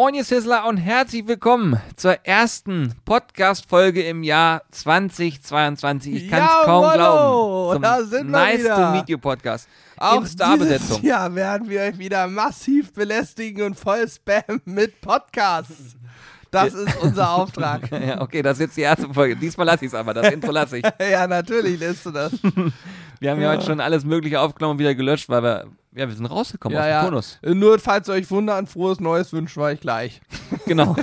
Moin, ihr Sizzler und herzlich willkommen zur ersten Podcast-Folge im Jahr 2022. Ich kann es kaum glauben. Zum da sind wir nice wieder. to Meet You Podcast. Auch in Starbesetzung. Jahr werden wir euch wieder massiv belästigen und voll spammen mit Podcasts. Das ist unser Auftrag. Ja, okay, das ist jetzt die erste Folge. Diesmal lasse ich es aber, das Intro lasse ich. ja, natürlich lässt du das. Wir haben ja heute schon alles Mögliche aufgenommen und wieder gelöscht, weil wir, ja, wir sind rausgekommen ja, aus dem ja. Tonus. Nur falls ihr euch wundert, frohes Neues wünschen wir euch gleich. Genau.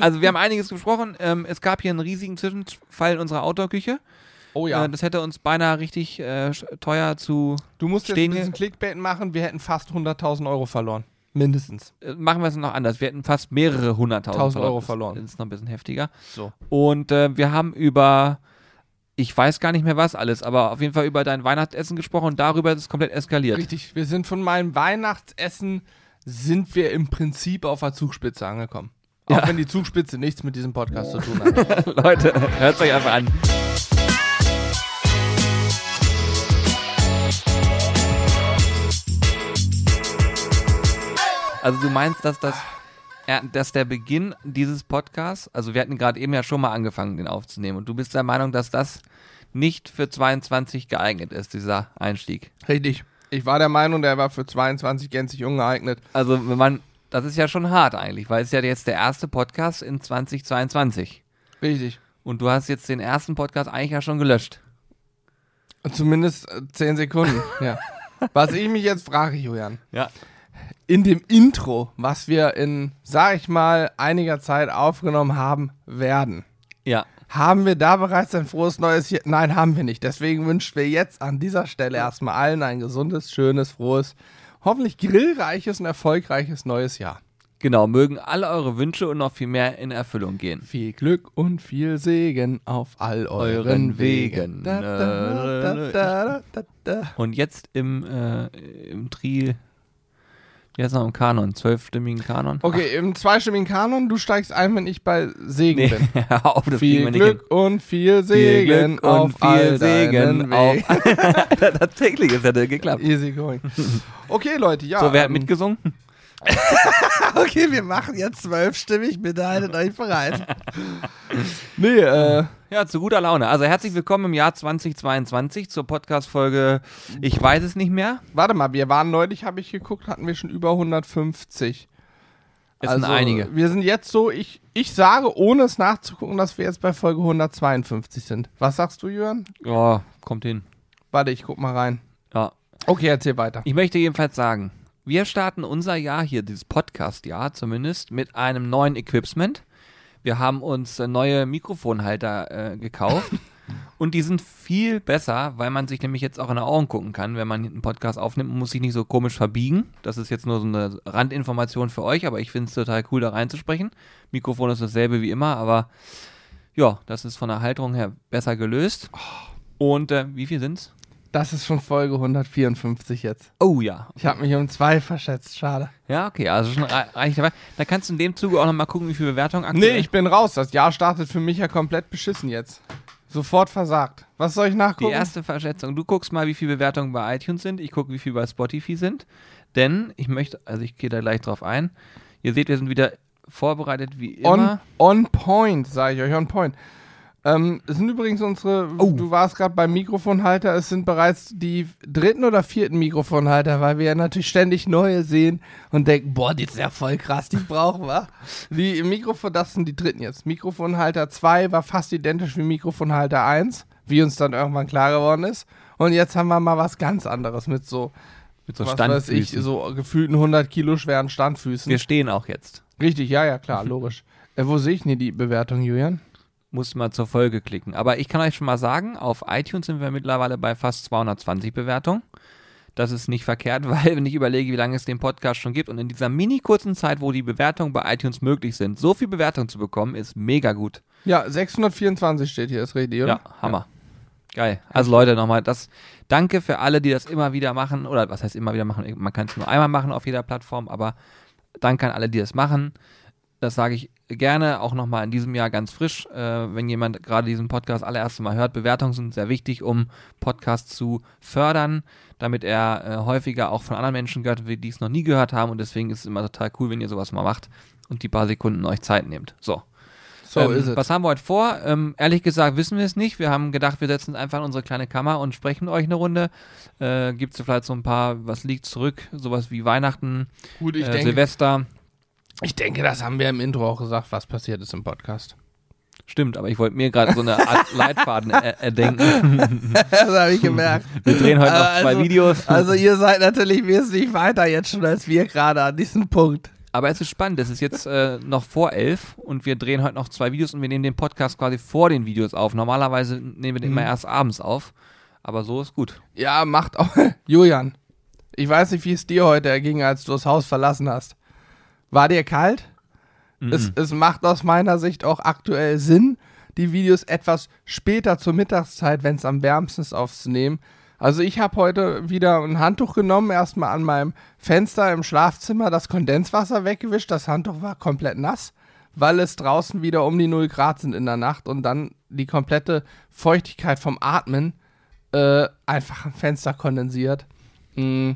Also wir haben einiges besprochen. Ähm, es gab hier einen riesigen Zwischenfall in unserer Outdoor-Küche. Oh Äh, das hätte uns beinahe richtig äh, teuer zu. du musst jetzt ein bisschen Clickbait machen, wir hätten fast 100.000 Euro verloren. Mindestens. Äh, machen wir es noch anders. Wir hätten fast mehrere hunderttausend 1000 Euro verloren. Das ist noch ein bisschen heftiger. So. Und äh, wir haben über, ich weiß gar nicht mehr was alles, aber auf jeden Fall über dein Weihnachtsessen gesprochen und darüber ist es komplett eskaliert. Richtig, wir sind von meinem Weihnachtsessen, sind wir im Prinzip auf der Zugspitze angekommen. Auch Ja. wenn die Zugspitze nichts mit diesem Podcast zu tun hat. Leute, hört euch einfach an. Also du meinst, dass das, dass der Beginn dieses Podcasts, also wir hatten gerade eben ja schon mal angefangen, den aufzunehmen, und du bist der Meinung, dass das nicht für 22 geeignet ist, dieser Einstieg. Richtig. Ich war der Meinung, der war für 22 gänzlich ungeeignet. Also wenn man, das ist ja schon hart eigentlich, weil es ist ja jetzt der erste Podcast in 2022. Richtig. Und du hast jetzt den ersten Podcast eigentlich ja schon gelöscht. Zumindest äh, 10 Sekunden. ja. Was ich mich jetzt frage, Julian, Ja. In dem Intro, was wir in, sag ich mal, einiger Zeit aufgenommen haben werden, Ja. haben wir da bereits ein frohes neues Jahr? Nein, haben wir nicht. Deswegen wünschen wir jetzt an dieser Stelle erstmal allen ein gesundes, schönes, frohes, hoffentlich grillreiches und erfolgreiches neues Jahr. Genau, mögen alle eure Wünsche und noch viel mehr in Erfüllung gehen. Viel Glück und viel Segen auf all euren, Wegen. Da, da, da. Und jetzt im, äh, im Tri, heißt noch im Kanon, zwölfstimmigen Kanon? Okay, im zweistimmigen Kanon, du steigst ein, wenn ich bei Segen Nee, bin. auf, das Viel nicht hin. Glück und viel Viel Segen Glück auf und viel all Segen auf. Tatsächlich, es hätte geklappt. Easy going. Okay, Leute, ja. So, wer hat ähm, mitgesungen? Okay, wir machen jetzt zwölfstimmig, bitte haltet euch bereit. nee, äh, Ja, zu guter Laune. Also herzlich willkommen im Jahr 2022 zur Podcast-Folge Ich weiß es nicht mehr. warte mal, wir waren neulich, habe ich geguckt, hatten wir schon über 150. Es sind einige. Wir sind jetzt so, ich, ich sage, ohne es nachzugucken, dass wir jetzt bei Folge 152 sind. Was sagst du, Jörn? Ja, kommt hin. Warte, ich guck mal rein. Ja. Okay, erzähl weiter. Ich möchte jedenfalls sagen, wir starten unser Jahr hier, dieses Podcast-Jahr zumindest, mit einem neuen Equipment. Wir haben uns äh, neue Mikrofonhalter äh, gekauft und die sind viel besser, weil man sich nämlich jetzt auch in die Augen gucken kann, wenn man einen Podcast aufnimmt und muss sich nicht so komisch verbiegen. Das ist jetzt nur so eine Randinformation für euch, aber ich finde es total cool, da reinzusprechen. Mikrofon ist dasselbe wie immer, aber ja, das ist von der Halterung her besser gelöst. Und äh, wie viel sind's? Das ist schon Folge 154 jetzt. Oh ja, Ich habe mich um zwei verschätzt, schade. Ja, okay, also schon rei- reichlich dabei. Da kannst du in dem Zuge auch nochmal gucken, wie viel Bewertung aktuell. Nee, ich bin raus. Das Jahr startet für mich ja komplett beschissen jetzt. Sofort versagt. Was soll ich Die nachgucken? erste Verschätzung. Du guckst mal, wie viele Bewertungen bei iTunes sind. Ich gucke, wie viel bei Spotify sind. Denn ich möchte, also ich gehe da gleich drauf ein. Ihr seht, wir sind wieder vorbereitet wie on, immer. on point, sage ich euch, on point. Ähm, es sind übrigens unsere, Oh. du warst gerade beim Mikrofonhalter, es sind bereits die dritten oder vierten Mikrofonhalter, weil wir ja natürlich ständig neue sehen und denken, boah, die ist ja voll krass, die brauchen wir. Die Mikrofon, das sind die dritten jetzt. Mikrofonhalter 2 war fast identisch wie Mikrofonhalter 1, wie uns dann irgendwann klar geworden ist. Und jetzt haben wir mal was ganz anderes mit so, Mit so was weiß ich, so gefühlten 100 Kilo schweren Standfüßen. Wir stehen auch jetzt. Richtig, ja, ja, klar, logisch. Äh, wo sehe ich denn die Bewertung, Julian? Muss mal zur Folge klicken. Aber ich kann euch schon mal sagen, auf iTunes sind wir mittlerweile bei fast 220 Bewertungen. Das ist nicht verkehrt, weil wenn ich überlege, wie lange es den Podcast schon gibt und in dieser mini kurzen Zeit, wo die Bewertungen bei iTunes möglich sind, so viel Bewertung zu bekommen, ist mega gut. Ja, 624 steht hier, ist richtig, oder? Ja, Hammer. Geil. Also Leute, nochmal das Danke für alle, die das immer wieder machen. Oder was heißt immer wieder machen? Man kann es nur einmal machen auf jeder Plattform, aber danke an alle, die das machen. das sage ich gerne auch nochmal in diesem Jahr ganz frisch, äh, wenn jemand gerade diesen Podcast allererste Mal hört. Bewertungen sind sehr wichtig, um Podcasts zu fördern, damit er äh, häufiger auch von anderen Menschen gehört wird, die es noch nie gehört haben. Und deswegen ist es immer total cool, wenn ihr sowas mal macht und die paar Sekunden euch Zeit nehmt. So. So ähm, ist es. Was haben wir heute vor? Ähm, ehrlich gesagt wissen wir es nicht. Wir haben gedacht, wir setzen einfach in unsere kleine Kammer und sprechen mit euch eine Runde. Äh, Gibt es vielleicht so ein paar, was liegt zurück? Sowas wie Weihnachten, Gut, ich, äh, denke, Silvester. Ich denke, das haben wir im Intro auch gesagt, was passiert ist im Podcast. Stimmt, aber ich wollte mir gerade so eine Art Leitfaden er erdenken. das habe ich gemerkt. Wir drehen heute noch zwei Also- Videos. Also ihr seid natürlich wesentlich weiter jetzt schon als wir gerade an diesem Punkt. Aber es ist spannend, es ist jetzt äh, noch vor elf und wir drehen heute noch zwei Videos und wir nehmen den Podcast quasi vor den Videos auf. Normalerweise nehmen wir den immer Mhm. erst abends auf, aber so ist gut. Ja, macht auch. Julian, ich weiß nicht, wie es dir heute erging, als du das Haus verlassen hast. War dir kalt? Es, Mhm. es macht aus meiner Sicht auch aktuell Sinn, die Videos etwas später zur Mittagszeit, wenn es am wärmsten ist, aufzunehmen. Also ich habe heute wieder ein Handtuch genommen, erstmal an meinem Fenster im Schlafzimmer das Kondenswasser weggewischt. Das Handtuch war komplett nass, weil es draußen wieder um die 0 Grad sind in der Nacht und dann die komplette Feuchtigkeit vom Atmen äh, einfach am Fenster kondensiert. Mm,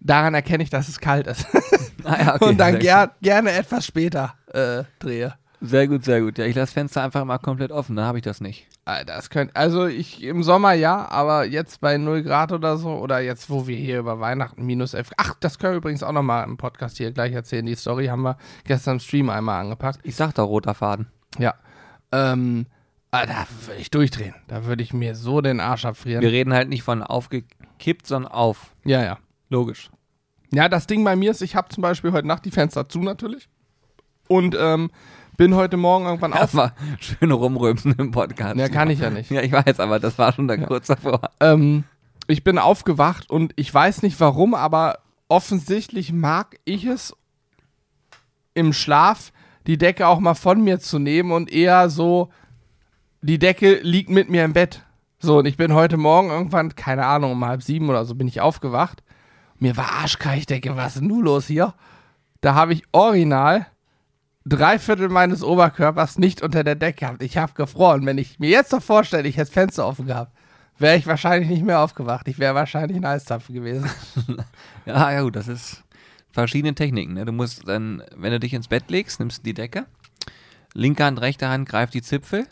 daran erkenne ich, dass es kalt ist. Ah, ja, okay. und dann ger gerne etwas später äh, drehe. sehr gut, sehr gut. Ja, ich lasse Fenster einfach immer komplett offen, dann habe ich das nicht. Alter, das könnte, also ich im Sommer ja, aber jetzt bei 0 Grad oder so, oder jetzt, wo wir hier über Weihnachten minus 11. Ach, das können wir übrigens auch nochmal im Podcast hier gleich erzählen. Die Story haben wir gestern im Stream einmal angepackt. Ich sag doch roter Faden. Ja. Ähm, ah, da würde ich durchdrehen. Da würde ich mir so den Arsch abfrieren. Wir reden halt nicht von aufgekippt, sondern auf. ja, ja. Logisch. Ja, das Ding bei mir ist, ich habe zum Beispiel heute Nacht die Fenster zu natürlich. Und ähm, bin heute Morgen irgendwann auf. Erstmal schön rumrümpsen im Podcast. Ja, kann ich ja nicht. Ja, ich weiß, aber das war schon da kurz davor. Ähm, ich bin aufgewacht und ich weiß nicht warum, aber offensichtlich mag ich es im Schlaf, die Decke auch mal von mir zu nehmen und eher so, die Decke liegt mit mir im Bett. So, und ich bin heute Morgen irgendwann, keine Ahnung, um halb sieben oder so bin ich aufgewacht. Mir war arschkalt, ich denke, was ist denn los hier? Da habe ich original drei Viertel meines Oberkörpers nicht unter der Decke gehabt. Ich habe gefroren. Wenn ich mir jetzt noch vorstelle, ich hätte das Fenster offen gehabt, wäre ich wahrscheinlich nicht mehr aufgewacht. Ich wäre wahrscheinlich ein Eiszapfen gewesen. Ja, ja gut, das ist verschiedene Techniken. Ne? Du musst dann, wenn du dich ins Bett legst, nimmst du die Decke, linke Hand, rechte Hand greift die Zipfel,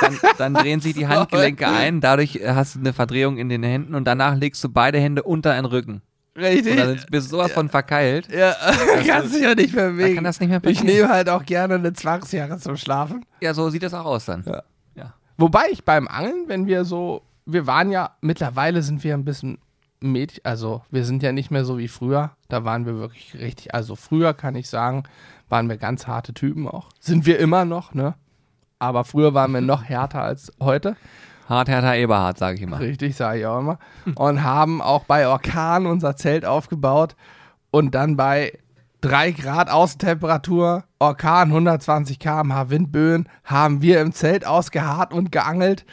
dann, dann drehen sich die Handgelenke ein, dadurch äh, hast du eine Verdrehung in den Händen und danach legst du beide Hände unter den Rücken. Richtig? Und dann bist du sowas von verkeilt. ja, kannst dich ja nicht mehr bewegen. kann das nicht mehr ich nehme halt auch gerne eine Zwangsjacke zum Schlafen. Ja, so sieht das auch aus dann. Ja. Ja. Wobei ich beim Angeln, wenn wir so, wir waren ja, mittlerweile sind wir ein bisschen Mädchen, also wir sind ja nicht mehr so wie früher. Da waren wir wirklich richtig, also früher kann ich sagen, waren wir ganz harte Typen auch. Sind wir immer noch, ne? Aber früher waren wir noch härter als heute. Hart, härter, Eberhard, sage ich immer. Richtig, sage ich auch immer. Und haben auch bei Orkan unser Zelt aufgebaut und dann bei 3 Grad Außentemperatur, Orkan 120 km/h Windböen, haben wir im Zelt ausgeharrt und geangelt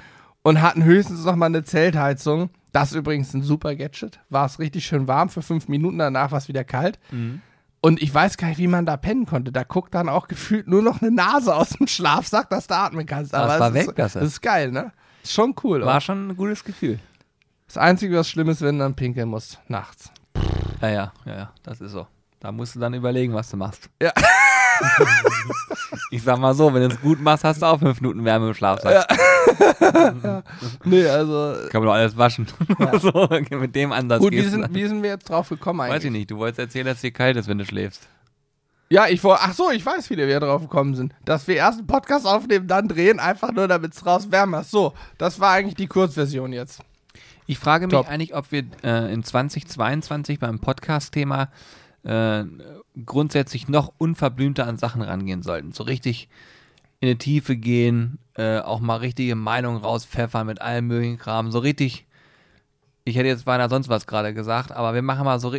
und hatten höchstens noch mal eine Zeltheizung. Das ist übrigens ein super Gadget. War es richtig schön warm für fünf Minuten, danach war es wieder kalt. Und ich weiß gar nicht, wie man da pennen konnte. Da guckt dann auch gefühlt nur noch eine Nase aus dem Schlafsack, dass du atmen kannst. Das Aber war es weg, ist, das das ist. ist geil, ne? Ist schon cool. War oder? schon ein gutes Gefühl. Das Einzige, was schlimm ist, wenn du dann pinkeln musst, nachts. Ja, ja, ja, ja, das ist so. Da musst du dann überlegen, was du machst. Ja. ich sag mal so, wenn du es gut machst, hast du auch fünf Minuten Wärme im Schlafsack. Nee, also. Kann man doch alles waschen. so, mit dem Ansatz Gut, wie sind, wie sind wir jetzt drauf gekommen eigentlich? Weiß ich nicht, du wolltest erzählen, dass dir kalt ist, wenn du schläfst. Ja, ich wollte. Ach so, ich weiß, wie wir drauf gekommen sind. Dass wir erst einen Podcast aufnehmen, dann drehen, einfach nur damit es raus wärmer ist. So, das war eigentlich die Kurzversion jetzt. Ich frage mich Top. eigentlich, ob wir äh, in 2022 beim Podcast-Thema äh, grundsätzlich noch unverblümter an Sachen rangehen sollten. So richtig in die Tiefe gehen, äh, auch mal richtige Meinungen rauspfeffern mit allem möglichen Kram. So richtig, ich hätte jetzt beinahe sonst was gerade gesagt, aber wir machen mal so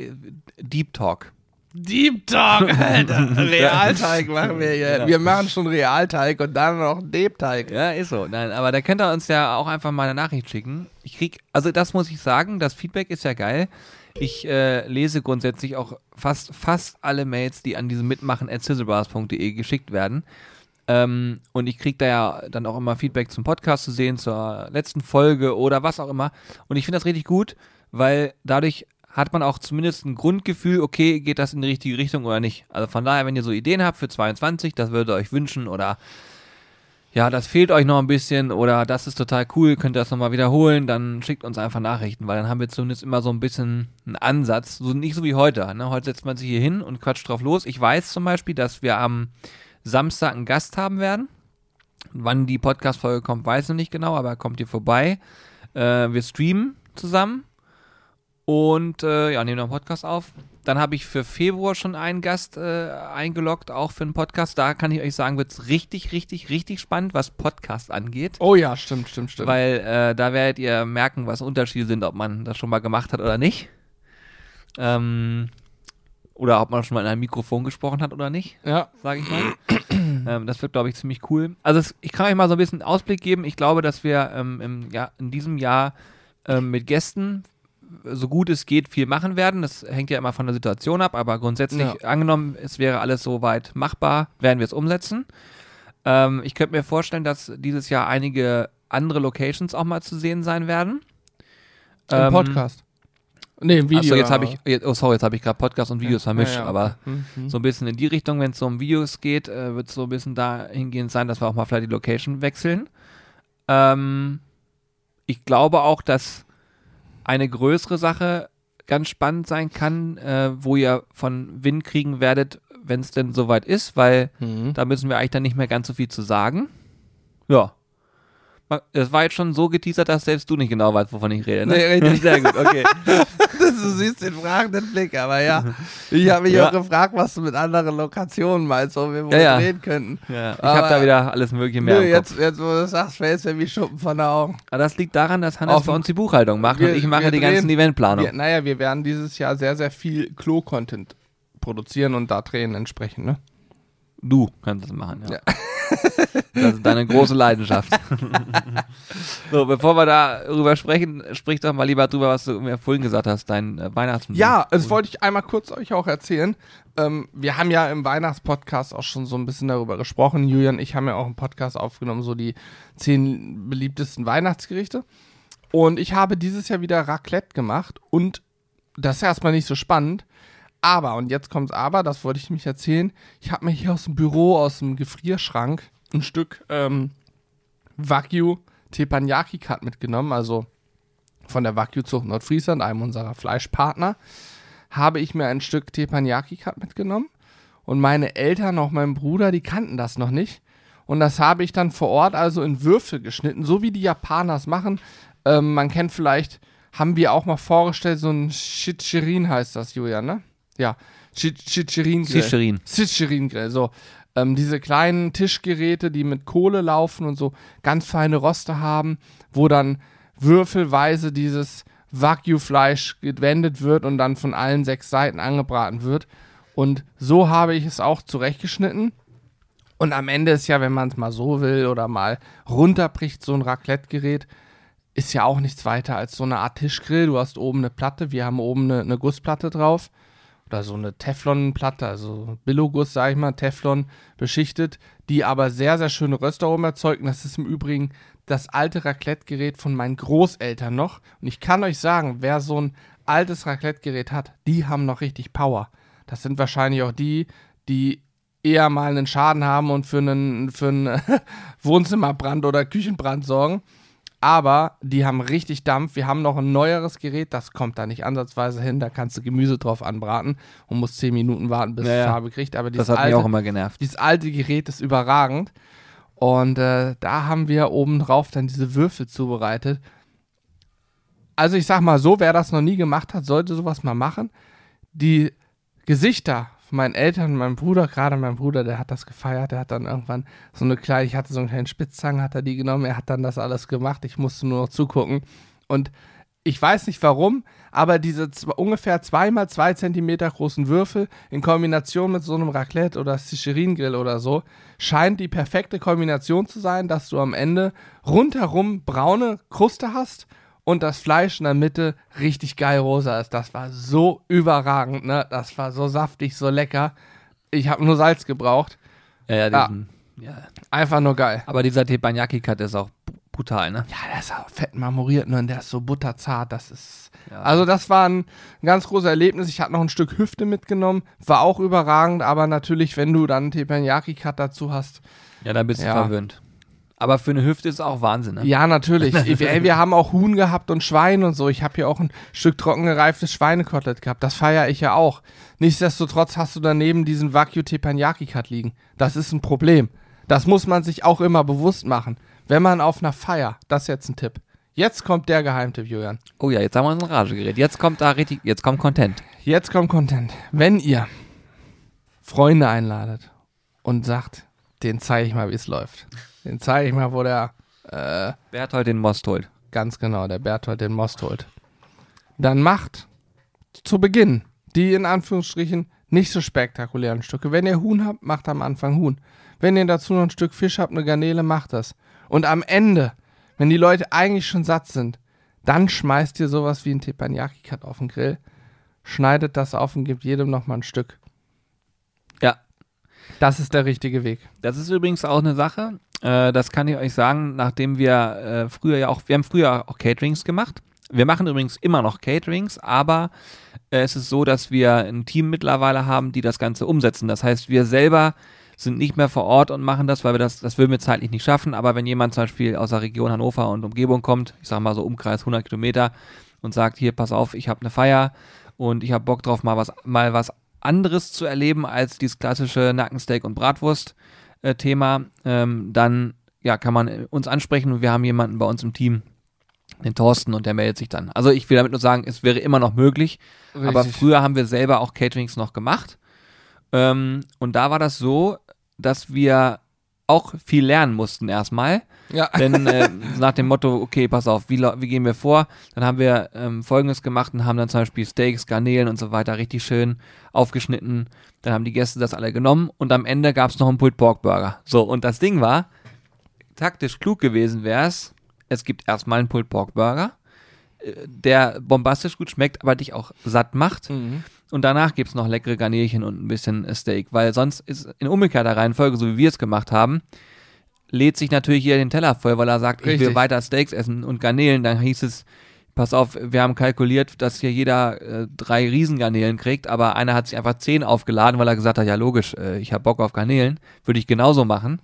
Deep Talk. Deep Talk, Alter. Realteig machen wir hier. Ja. Wir machen schon Realteig und dann noch Deepteig. Ja, ist so. Nein, aber da könnt ihr uns ja auch einfach mal eine Nachricht schicken. Ich krieg, also das muss ich sagen, das Feedback ist ja geil. Ich äh, lese grundsätzlich auch fast, fast alle Mails, die an diesem mitmachen at sizzlebars.de geschickt werden. Ähm, und ich kriege da ja dann auch immer Feedback zum Podcast zu sehen, zur letzten Folge oder was auch immer. Und ich finde das richtig gut, weil dadurch hat man auch zumindest ein Grundgefühl, okay, geht das in die richtige Richtung oder nicht. Also von daher, wenn ihr so Ideen habt für 22, das würdet ihr euch wünschen oder ja, das fehlt euch noch ein bisschen oder das ist total cool, könnt ihr das nochmal wiederholen, dann schickt uns einfach Nachrichten, weil dann haben wir zumindest immer so ein bisschen einen Ansatz. So, nicht so wie heute. Ne? Heute setzt man sich hier hin und quatscht drauf los. Ich weiß zum Beispiel, dass wir am Samstag einen Gast haben werden. Wann die Podcast-Folge kommt, weiß ich noch nicht genau, aber er kommt hier vorbei. Äh, wir streamen zusammen und äh, ja, nehmen noch einen Podcast auf. Dann habe ich für Februar schon einen Gast äh, eingeloggt, auch für einen Podcast. Da kann ich euch sagen, wird es richtig, richtig, richtig spannend, was Podcast angeht. Oh ja, stimmt, stimmt, stimmt. Weil äh, da werdet ihr merken, was Unterschiede sind, ob man das schon mal gemacht hat oder nicht. Ähm, oder ob man schon mal in einem Mikrofon gesprochen hat oder nicht, ja. sage ich mal. ähm, das wird, glaube ich, ziemlich cool. Also es, ich kann euch mal so ein bisschen Ausblick geben. Ich glaube, dass wir ähm, im, ja, in diesem Jahr ähm, mit Gästen so gut es geht viel machen werden. Das hängt ja immer von der Situation ab, aber grundsätzlich Ja. angenommen, es wäre alles soweit machbar, werden wir es umsetzen. Ähm, ich könnte mir vorstellen, dass dieses Jahr einige andere Locations auch mal zu sehen sein werden. Im Ähm, Podcast. Nee, im Video. Achso, jetzt habe ich, oh sorry, jetzt habe ich gerade Podcast und Videos vermischt, Ja, ja, aber okay. Mhm. so ein bisschen in die Richtung, wenn es so um Videos geht, äh, wird es so ein bisschen dahingehend sein, dass wir auch mal vielleicht die Location wechseln. Ähm, ich glaube auch, dass eine größere Sache ganz spannend sein kann, äh, wo ihr von Wind kriegen werdet, wenn es denn soweit ist, weil Mhm. da müssen wir eigentlich dann nicht mehr ganz so viel zu sagen. Ja. Es war jetzt schon so geteasert, dass selbst du nicht genau weißt, wovon ich rede. Ne? Nee, richtig. Sehr gut, okay. du siehst den fragenden Blick, aber ja. Ich habe mich Ja. auch gefragt, was du mit anderen Lokationen meinst, wo wir wohl Ja, drehen könnten. Ja, ich habe da wieder alles mögliche mehr Nö, im jetzt, Kopf. jetzt, wo du das sagst, fällt es mir wie Schuppen von den Augen. Aber das liegt daran, dass Hannes Auf bei uns die Buchhaltung macht Wir- und ich mache die drehen- ganzen Eventplanung. Naja, wir werden dieses Jahr sehr, sehr viel Klo-Content produzieren und da drehen entsprechend, ne? Du kannst es machen, ja. Ja. Das ist deine große Leidenschaft. so, bevor wir darüber sprechen, sprich doch mal lieber drüber, was du mir vorhin gesagt hast, dein äh, Weihnachtsmusik. Ja, das wollte ich einmal kurz euch auch erzählen. Ähm, wir haben ja im Weihnachtspodcast auch schon so ein bisschen darüber gesprochen. Julian und ich haben ja auch einen Podcast aufgenommen, so die zehn beliebtesten Weihnachtsgerichte. Und ich habe dieses Jahr wieder Raclette gemacht und das ist erstmal nicht so spannend. Aber, und jetzt kommt's aber, das wollte ich nämlich erzählen, ich habe mir hier aus dem Büro, aus dem Gefrierschrank, ein Stück ähm, Wagyu Teppanyaki Cut mitgenommen, also von der Wagyu-Zucht Nordfriesland, einem unserer Fleischpartner, habe ich mir ein Stück Teppanyaki Cut mitgenommen. Und meine Eltern, auch mein Bruder, die kannten das noch nicht. Und das habe ich dann vor Ort also in Würfel geschnitten, so wie die Japaner es machen. Ähm, man kennt vielleicht, haben wir auch mal vorgestellt, so ein Shichirin heißt das, Julian, ne? Ja, Shichirin Grill. Sicherin. Sicherin Grill, so. Ähm, diese kleinen Tischgeräte, die mit Kohle laufen und so ganz feine Roste haben, wo dann würfelweise dieses Wagyu-Fleisch gewendet wird und dann von allen sechs Seiten angebraten wird. Und so habe ich es auch zurechtgeschnitten. Und am Ende ist ja, wenn man es mal so will oder mal runterbricht, so ein Raclette-Gerät, ist ja auch nichts weiter als so eine Art Tischgrill. Du hast oben eine Platte, wir haben oben eine, eine Gussplatte drauf. Oder so eine Teflonplatte, also Billoguss, sag ich mal, Teflon beschichtet, die aber sehr, sehr schöne Röstaromen erzeugt. Und das ist im Übrigen das alte Raclette-Gerät von meinen Großeltern noch. Und ich kann euch sagen, wer so ein altes Raclette-Gerät hat, die haben noch richtig Power. Das sind wahrscheinlich auch die, die eher mal einen Schaden haben und für einen, für einen Wohnzimmerbrand oder Küchenbrand sorgen. Aber die haben richtig Dampf. Wir haben noch ein neueres Gerät, das kommt da nicht ansatzweise hin. Da kannst du Gemüse drauf anbraten und musst 10 Minuten warten, bis Ja, es. Farbe kriegt. Aber Das hat mich auch alte, immer genervt. dieses alte Gerät ist überragend. Und äh, da haben wir oben drauf dann diese Würfel zubereitet. Also ich sag mal so, wer das noch nie gemacht hat, sollte sowas mal machen. Die Gesichter meinen Eltern und meinem Bruder, gerade mein Bruder, der hat das gefeiert, der hat dann irgendwann so eine kleine, ich hatte so einen kleinen Spitzzangen, hat er die genommen, er hat dann das alles gemacht, ich musste nur noch zugucken. Und ich weiß nicht warum, aber diese ungefähr zweimal zwei Zentimeter großen Würfel in Kombination mit so einem Raclette oder Sicherin-Grill oder so, scheint die perfekte Kombination zu sein, dass du am Ende rundherum braune Kruste hast und das Fleisch in der Mitte richtig geil rosa ist. Das war so überragend, ne? Das war so saftig, so lecker. Ich habe nur Salz gebraucht. Ja, ja, Ja. diesen, ja. Einfach nur geil. Aber dieser Teppanyaki-Cut ist auch brutal, ne? Ja, der ist auch fett marmoriert ne? und der ist so butterzart. Das ist. Ja. Also, das war ein ganz großes Erlebnis. Ich hatte noch ein Stück Hüfte mitgenommen. War auch überragend, aber natürlich, wenn du dann Teppanyaki-Cut dazu hast. Ja, da bist du Ja. verwöhnt. Aber für eine Hüfte ist es auch Wahnsinn, ne? Ja, natürlich. Ey, wir haben auch Huhn gehabt und Schwein und so. Ich habe hier auch ein Stück trocken gereiftes Schweinekotelett gehabt. Das feiere ich ja auch. Nichtsdestotrotz hast du daneben diesen Wagyu Teppanyaki Cut liegen. Das ist ein Problem. Das muss man sich auch immer bewusst machen. Wenn man auf einer Feier, das ist jetzt ein Tipp. Jetzt kommt der Geheimtipp, Julian. Oh ja, jetzt haben wir uns in Rage geredet. Jetzt kommt da richtig, jetzt kommt Content. Jetzt kommt Content. Wenn ihr Freunde einladet und sagt, den zeige ich mal, wie es läuft. Den zeige ich mal, wo der äh, Berthold den Most holt. Ganz genau, der Berthold den Most holt. Dann macht zu Beginn die in Anführungsstrichen nicht so spektakulären Stücke. Wenn ihr Huhn habt, macht am Anfang Huhn. Wenn ihr dazu noch ein Stück Fisch habt, eine Garnele, macht das. Und am Ende, wenn die Leute eigentlich schon satt sind, dann schmeißt ihr sowas wie ein Teppanyaki-Cut auf den Grill, schneidet das auf und gebt jedem noch mal ein Stück. Ja. Das ist der richtige Weg. Das ist übrigens auch eine Sache, äh, das kann ich euch sagen, nachdem wir äh, früher ja auch, wir haben früher auch Caterings gemacht. Wir machen übrigens immer noch Caterings, aber äh, es ist so, dass wir ein Team mittlerweile haben, die das Ganze umsetzen. Das heißt, wir selber sind nicht mehr vor Ort und machen das, weil wir das, das würden wir zeitlich nicht schaffen. Aber wenn jemand zum Beispiel aus der Region Hannover und Umgebung kommt, ich sag mal so Umkreis 100 Kilometer und sagt, hier, pass auf, ich habe eine Feier und ich habe Bock drauf, mal was, mal was anderes zu erleben als dieses klassische Nackensteak und Bratwurst äh, Thema, ähm, dann ja, kann man äh, uns ansprechen und wir haben jemanden bei uns im Team, den Thorsten, und der meldet sich dann. Also ich will damit nur sagen, es wäre immer noch möglich, aber Richtig. früher haben wir selber auch Caterings noch gemacht. Ähm, und da war das so, dass wir auch viel lernen mussten erstmal. Ja. Denn äh, nach dem Motto, okay, pass auf, wie, wie gehen wir vor? Dann haben wir ähm, Folgendes gemacht und haben dann zum Beispiel Steaks, Garnelen und so weiter richtig schön aufgeschnitten. Dann haben die Gäste das alle genommen und am Ende gab es noch einen Pulled Pork Burger. So, und das Ding war, taktisch klug gewesen wäre es, es gibt erstmal einen Pulled Pork Burger, der bombastisch gut schmeckt, aber dich auch satt macht. Mhm. Und danach gibt's noch leckere Garnelchen und ein bisschen Steak, weil sonst ist in umgekehrter Reihenfolge, so wie wir es gemacht haben, lädt sich natürlich jeder den Teller voll, weil er sagt, ich will Richtig. weiter Steaks essen und Garnelen. Dann hieß es, pass auf, wir haben kalkuliert, dass hier jeder äh, drei Riesengarnelen kriegt, aber einer hat sich einfach zehn aufgeladen, weil er gesagt hat, ja logisch, äh, ich habe Bock auf Garnelen, würde ich genauso machen.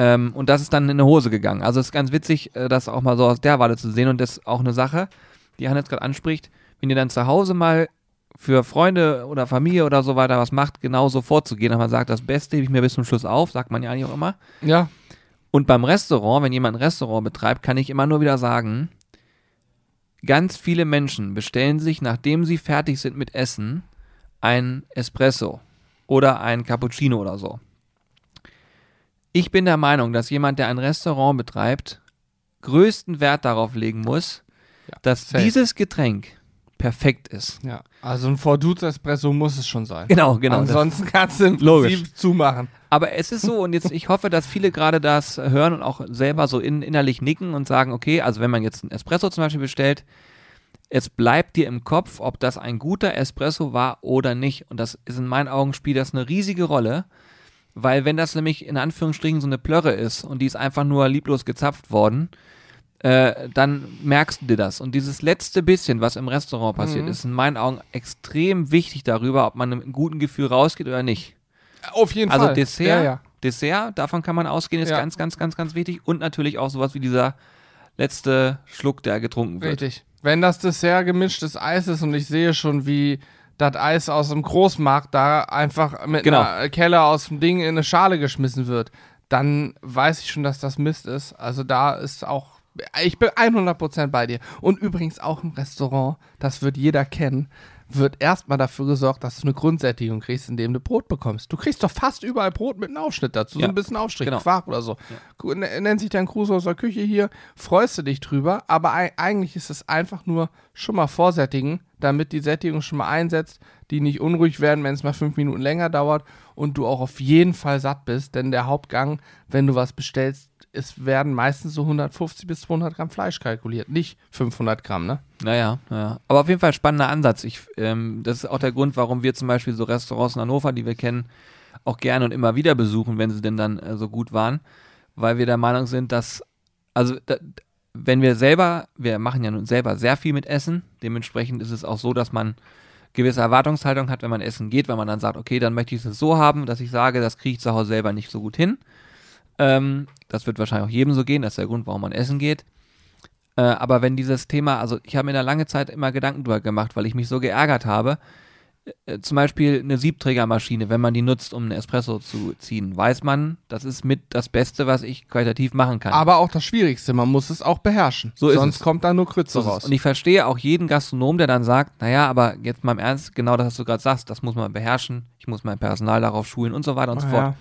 Ähm, und das ist dann in eine Hose gegangen. Also es ist ganz witzig, äh, das auch mal so aus der Warte zu sehen und das ist auch eine Sache, die Hannes gerade anspricht, wenn ihr dann zu Hause mal für Freunde oder Familie oder so weiter was macht, genauso vorzugehen. dass man sagt, das Beste hebe ich mir bis zum Schluss auf, sagt man ja eigentlich auch immer. Ja. Und beim Restaurant, wenn jemand ein Restaurant betreibt, kann ich immer nur wieder sagen, ganz viele Menschen bestellen sich, nachdem sie fertig sind mit Essen, ein Espresso oder ein Cappuccino oder so. Ich bin der Meinung, dass jemand, der ein Restaurant betreibt, größten Wert darauf legen muss, Ja, dass safe. dieses Getränk perfekt ist. Ja. Also ein Forduz Espresso muss es schon sein. Genau, genau. Ansonsten kannst du im Logisch. Prinzip zumachen. Aber es ist so, und jetzt, ich hoffe, dass viele gerade das hören und auch selber so in, innerlich nicken und sagen, okay, also wenn man jetzt einen Espresso zum Beispiel bestellt, es bleibt dir im Kopf, ob das ein guter Espresso war oder nicht. Und das ist in meinen Augen spielt das eine riesige Rolle, weil wenn das nämlich in Anführungsstrichen so eine Plörre ist und die ist einfach nur lieblos gezapft worden, äh, dann merkst du dir das. Und dieses letzte bisschen, was im Restaurant passiert, Mhm. ist in meinen Augen extrem wichtig darüber, ob man mit einem guten Gefühl rausgeht oder nicht. Auf jeden Also Fall. Dessert, Ja, ja. Dessert, davon kann man ausgehen, ist Ja. ganz, ganz, ganz, ganz wichtig. Und natürlich auch sowas wie dieser letzte Schluck, der getrunken wird. Richtig. Wenn das Dessert gemischtes Eis ist und ich sehe schon, wie das Eis aus dem Großmarkt da einfach mit Genau. einer Kelle aus dem Ding in eine Schale geschmissen wird, dann weiß ich schon, dass das Mist ist. Also da ist auch, ich bin 100% bei dir. Und übrigens auch im Restaurant, das wird jeder kennen, wird erstmal dafür gesorgt, dass du eine Grundsättigung kriegst, indem du Brot bekommst. Du kriegst doch fast überall Brot mit einem Aufschnitt dazu, Ja, so ein bisschen Aufstrich, genau. Quark oder so. Gu- n- Nennt sich dein Gruß aus der Küche hier, freust du dich drüber, aber ei- eigentlich ist es einfach nur schon mal vorsättigen, damit die Sättigung schon mal einsetzt, die nicht unruhig werden, wenn es mal fünf Minuten länger dauert und du auch auf jeden Fall satt bist, denn der Hauptgang, wenn du was bestellst, es werden meistens so 150 bis 200 Gramm Fleisch kalkuliert, nicht 500 Gramm, ne? Naja, naja. Aber auf jeden Fall spannender Ansatz. Ich, ähm, das ist auch der Grund, warum wir zum Beispiel so Restaurants in Hannover, die wir kennen, auch gerne und immer wieder besuchen, wenn sie denn dann äh, so gut waren, weil wir der Meinung sind, dass, also da, wenn wir selber, wir machen ja nun selber sehr viel mit Essen, dementsprechend ist es auch so, dass man gewisse Erwartungshaltung hat, wenn man essen geht, weil man dann sagt, okay, dann möchte ich es so haben, dass ich sage, das kriege ich zu Hause selber nicht so gut hin. Ähm, das wird wahrscheinlich auch jedem so gehen, das ist der Grund, warum man essen geht. Äh, aber wenn dieses Thema, also ich habe mir da lange Zeit immer Gedanken drüber gemacht, weil ich mich so geärgert habe, äh, zum Beispiel eine Siebträgermaschine, wenn man die nutzt, um einen Espresso zu ziehen, weiß man, das ist mit das Beste, was ich qualitativ machen kann. Aber auch das Schwierigste, man muss es auch beherrschen. So Sonst es. kommt da nur Krütze So raus. Und ich verstehe auch jeden Gastronom, der dann sagt, naja, aber jetzt mal im Ernst, genau das, was du gerade sagst, das muss man beherrschen, ich muss mein Personal darauf schulen und so weiter und so Ah, fort. ja.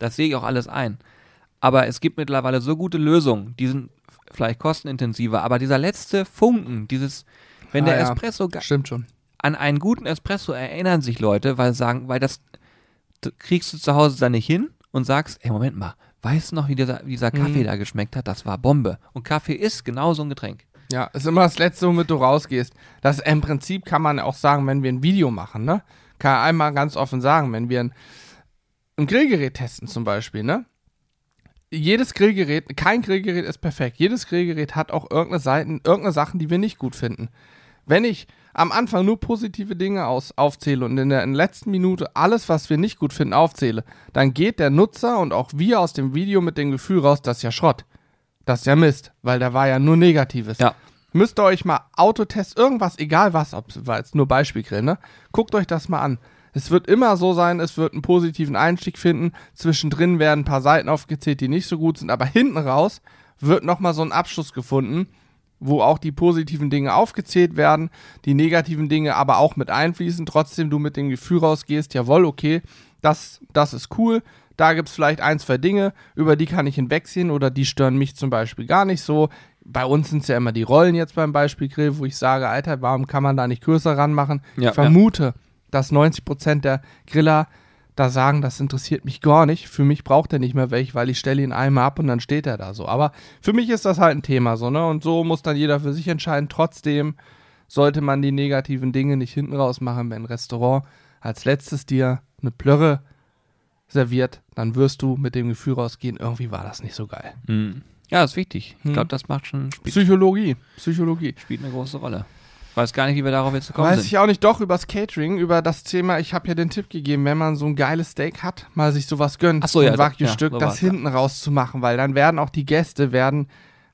Das sehe ich auch alles ein. Aber es gibt mittlerweile so gute Lösungen, die sind vielleicht kostenintensiver, aber dieser letzte Funken, dieses, wenn Ah, der ja. Espresso Stimmt schon. an einen guten Espresso erinnern sich Leute, weil sagen, weil das kriegst du zu Hause dann nicht hin und sagst, ey, Moment mal, weißt du noch, wie dieser, wie dieser Kaffee Mhm. da geschmeckt hat? Das war Bombe. Und Kaffee ist genau so ein Getränk. Ja, ist immer das Letzte, womit du rausgehst. Das im Prinzip kann man auch sagen, wenn wir ein Video machen, ne? Kann einmal ganz offen sagen, wenn wir ein, ein Grillgerät testen zum Beispiel, ne? Jedes Grillgerät, kein Grillgerät ist perfekt. Jedes Grillgerät hat auch irgendeine Seiten, irgendeine Sachen, die wir nicht gut finden. Wenn ich am Anfang nur positive Dinge aus, aufzähle und in der, in der letzten Minute alles, was wir nicht gut finden, aufzähle, dann geht der Nutzer und auch wir aus dem Video mit dem Gefühl raus, das ist ja Schrott. Das ist ja Mist, weil da war ja nur Negatives. Ja. Müsst ihr euch mal Autotest, irgendwas, egal was, ob jetzt nur Beispielgrill, ne? Guckt euch das mal an. Es wird immer so sein, es wird einen positiven Einstieg finden. Zwischendrin werden ein paar Seiten aufgezählt, die nicht so gut sind, aber hinten raus wird nochmal so ein Abschluss gefunden, wo auch die positiven Dinge aufgezählt werden, die negativen Dinge aber auch mit einfließen. Trotzdem du mit dem Gefühl rausgehst, jawohl, okay, das, das ist cool. Da gibt es vielleicht ein, zwei Dinge, über die kann ich hinwegsehen oder die stören mich zum Beispiel gar nicht so. Bei uns sind es ja immer die Rollen jetzt beim Beispielgrill, wo ich sage, Alter, warum kann man da nicht größer ranmachen? Ja, ich vermute, dass 90% der Griller da sagen, das interessiert mich gar nicht. Für mich braucht er nicht mehr welch, weil ich stelle ihn einmal ab und dann steht er da so. Aber für mich ist das halt ein Thema so, ne? Und so muss dann jeder für sich entscheiden. Trotzdem sollte man die negativen Dinge nicht hinten raus machen, wenn ein Restaurant als letztes dir eine Plörre serviert, dann wirst du mit dem Gefühl rausgehen, irgendwie war das nicht so geil. Mhm. Ja, ist wichtig. Ich Hm. glaube, das macht schon, Psychologie, Psychologie. spielt eine große Rolle. Weiß gar nicht, wie wir darauf jetzt gekommen Weiß sind. ich auch nicht, doch übers Catering, über das Thema, ich habe ja den Tipp gegeben, wenn man so ein geiles Steak hat, mal sich sowas gönnt, Ach so, ein ja, Wagyu-Stück, ja, so das war's, ja. hinten rauszumachen, weil dann werden auch die Gäste, werden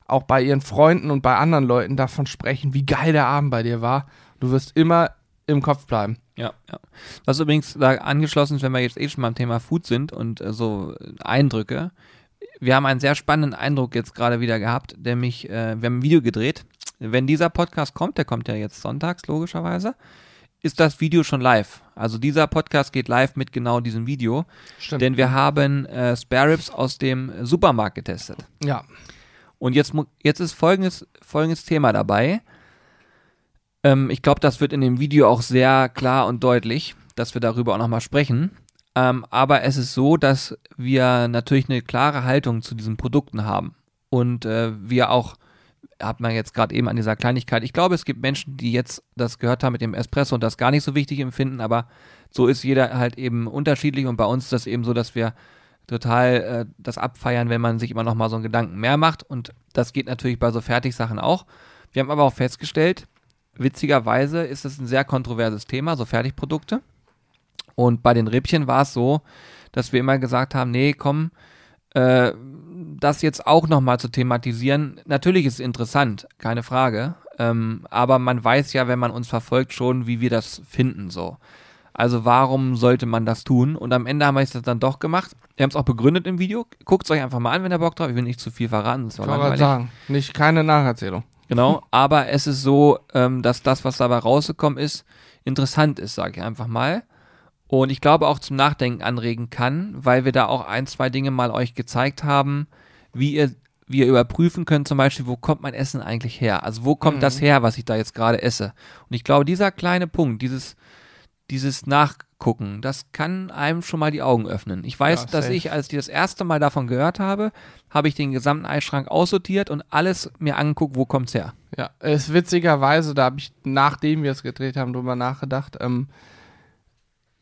auch bei ihren Freunden und bei anderen Leuten davon sprechen, wie geil der Abend bei dir war. Du wirst immer im Kopf bleiben. Ja, ja. Was übrigens da angeschlossen ist, wenn wir jetzt eh schon beim Thema Food sind und äh, so äh, Eindrücke. Wir haben einen sehr spannenden Eindruck jetzt gerade wieder gehabt, nämlich äh, wir haben ein Video gedreht. Wenn dieser Podcast kommt, der kommt ja jetzt sonntags logischerweise, ist das Video schon live. Also dieser Podcast geht live mit genau diesem Video, Stimmt. denn wir haben äh, Spare Ribs aus dem Supermarkt getestet. ja, Und jetzt, jetzt ist folgendes, folgendes Thema dabei. Ähm, ich glaube, das wird in dem Video auch sehr klar und deutlich, dass wir darüber auch nochmal sprechen. Ähm, aber es ist so, dass wir natürlich eine klare Haltung zu diesen Produkten haben. Und äh, wir auch, hat man jetzt gerade eben an dieser Kleinigkeit, ich glaube, es gibt Menschen, die jetzt das gehört haben mit dem Espresso und das gar nicht so wichtig empfinden, aber so ist jeder halt eben unterschiedlich und bei uns ist das eben so, dass wir total äh, das abfeiern, wenn man sich immer noch mal so einen Gedanken mehr macht. Und das geht natürlich bei so Fertigsachen auch. Wir haben aber auch festgestellt, witzigerweise ist es ein sehr kontroverses Thema, so Fertigprodukte. Und bei den Rippchen war es so, dass wir immer gesagt haben, nee, komm, äh, das jetzt auch noch mal zu thematisieren. Natürlich ist es interessant, keine Frage. Ähm, aber man weiß ja, wenn man uns verfolgt, schon, wie wir das finden so. Also warum sollte man das tun? Und am Ende haben wir es dann doch gemacht. Wir haben es auch begründet im Video. Guckt es euch einfach mal an, wenn ihr Bock drauf habt. Ich will nicht zu viel verraten, das war kann man langweilig. sagen. Nicht keine Nacherzählung. Genau, aber es ist so, ähm, dass das, was dabei rausgekommen ist, interessant ist, sage ich einfach mal. Und ich glaube auch zum Nachdenken anregen kann, weil wir da auch ein, zwei Dinge mal euch gezeigt haben, wie ihr wir überprüfen können, zum Beispiel, wo kommt mein Essen eigentlich her? Also wo kommt Mhm. das her, was ich da jetzt gerade esse? Und ich glaube, dieser kleine Punkt, dieses, dieses Nachgucken, das kann einem schon mal die Augen öffnen. Ich weiß, Ja, dass safe. ich, als ich das erste Mal davon gehört habe, habe ich den gesamten Eisschrank aussortiert und alles mir angeguckt, wo kommt's her. Ja, es ist witzigerweise, da habe ich, nachdem wir es gedreht haben, drüber nachgedacht. Ähm,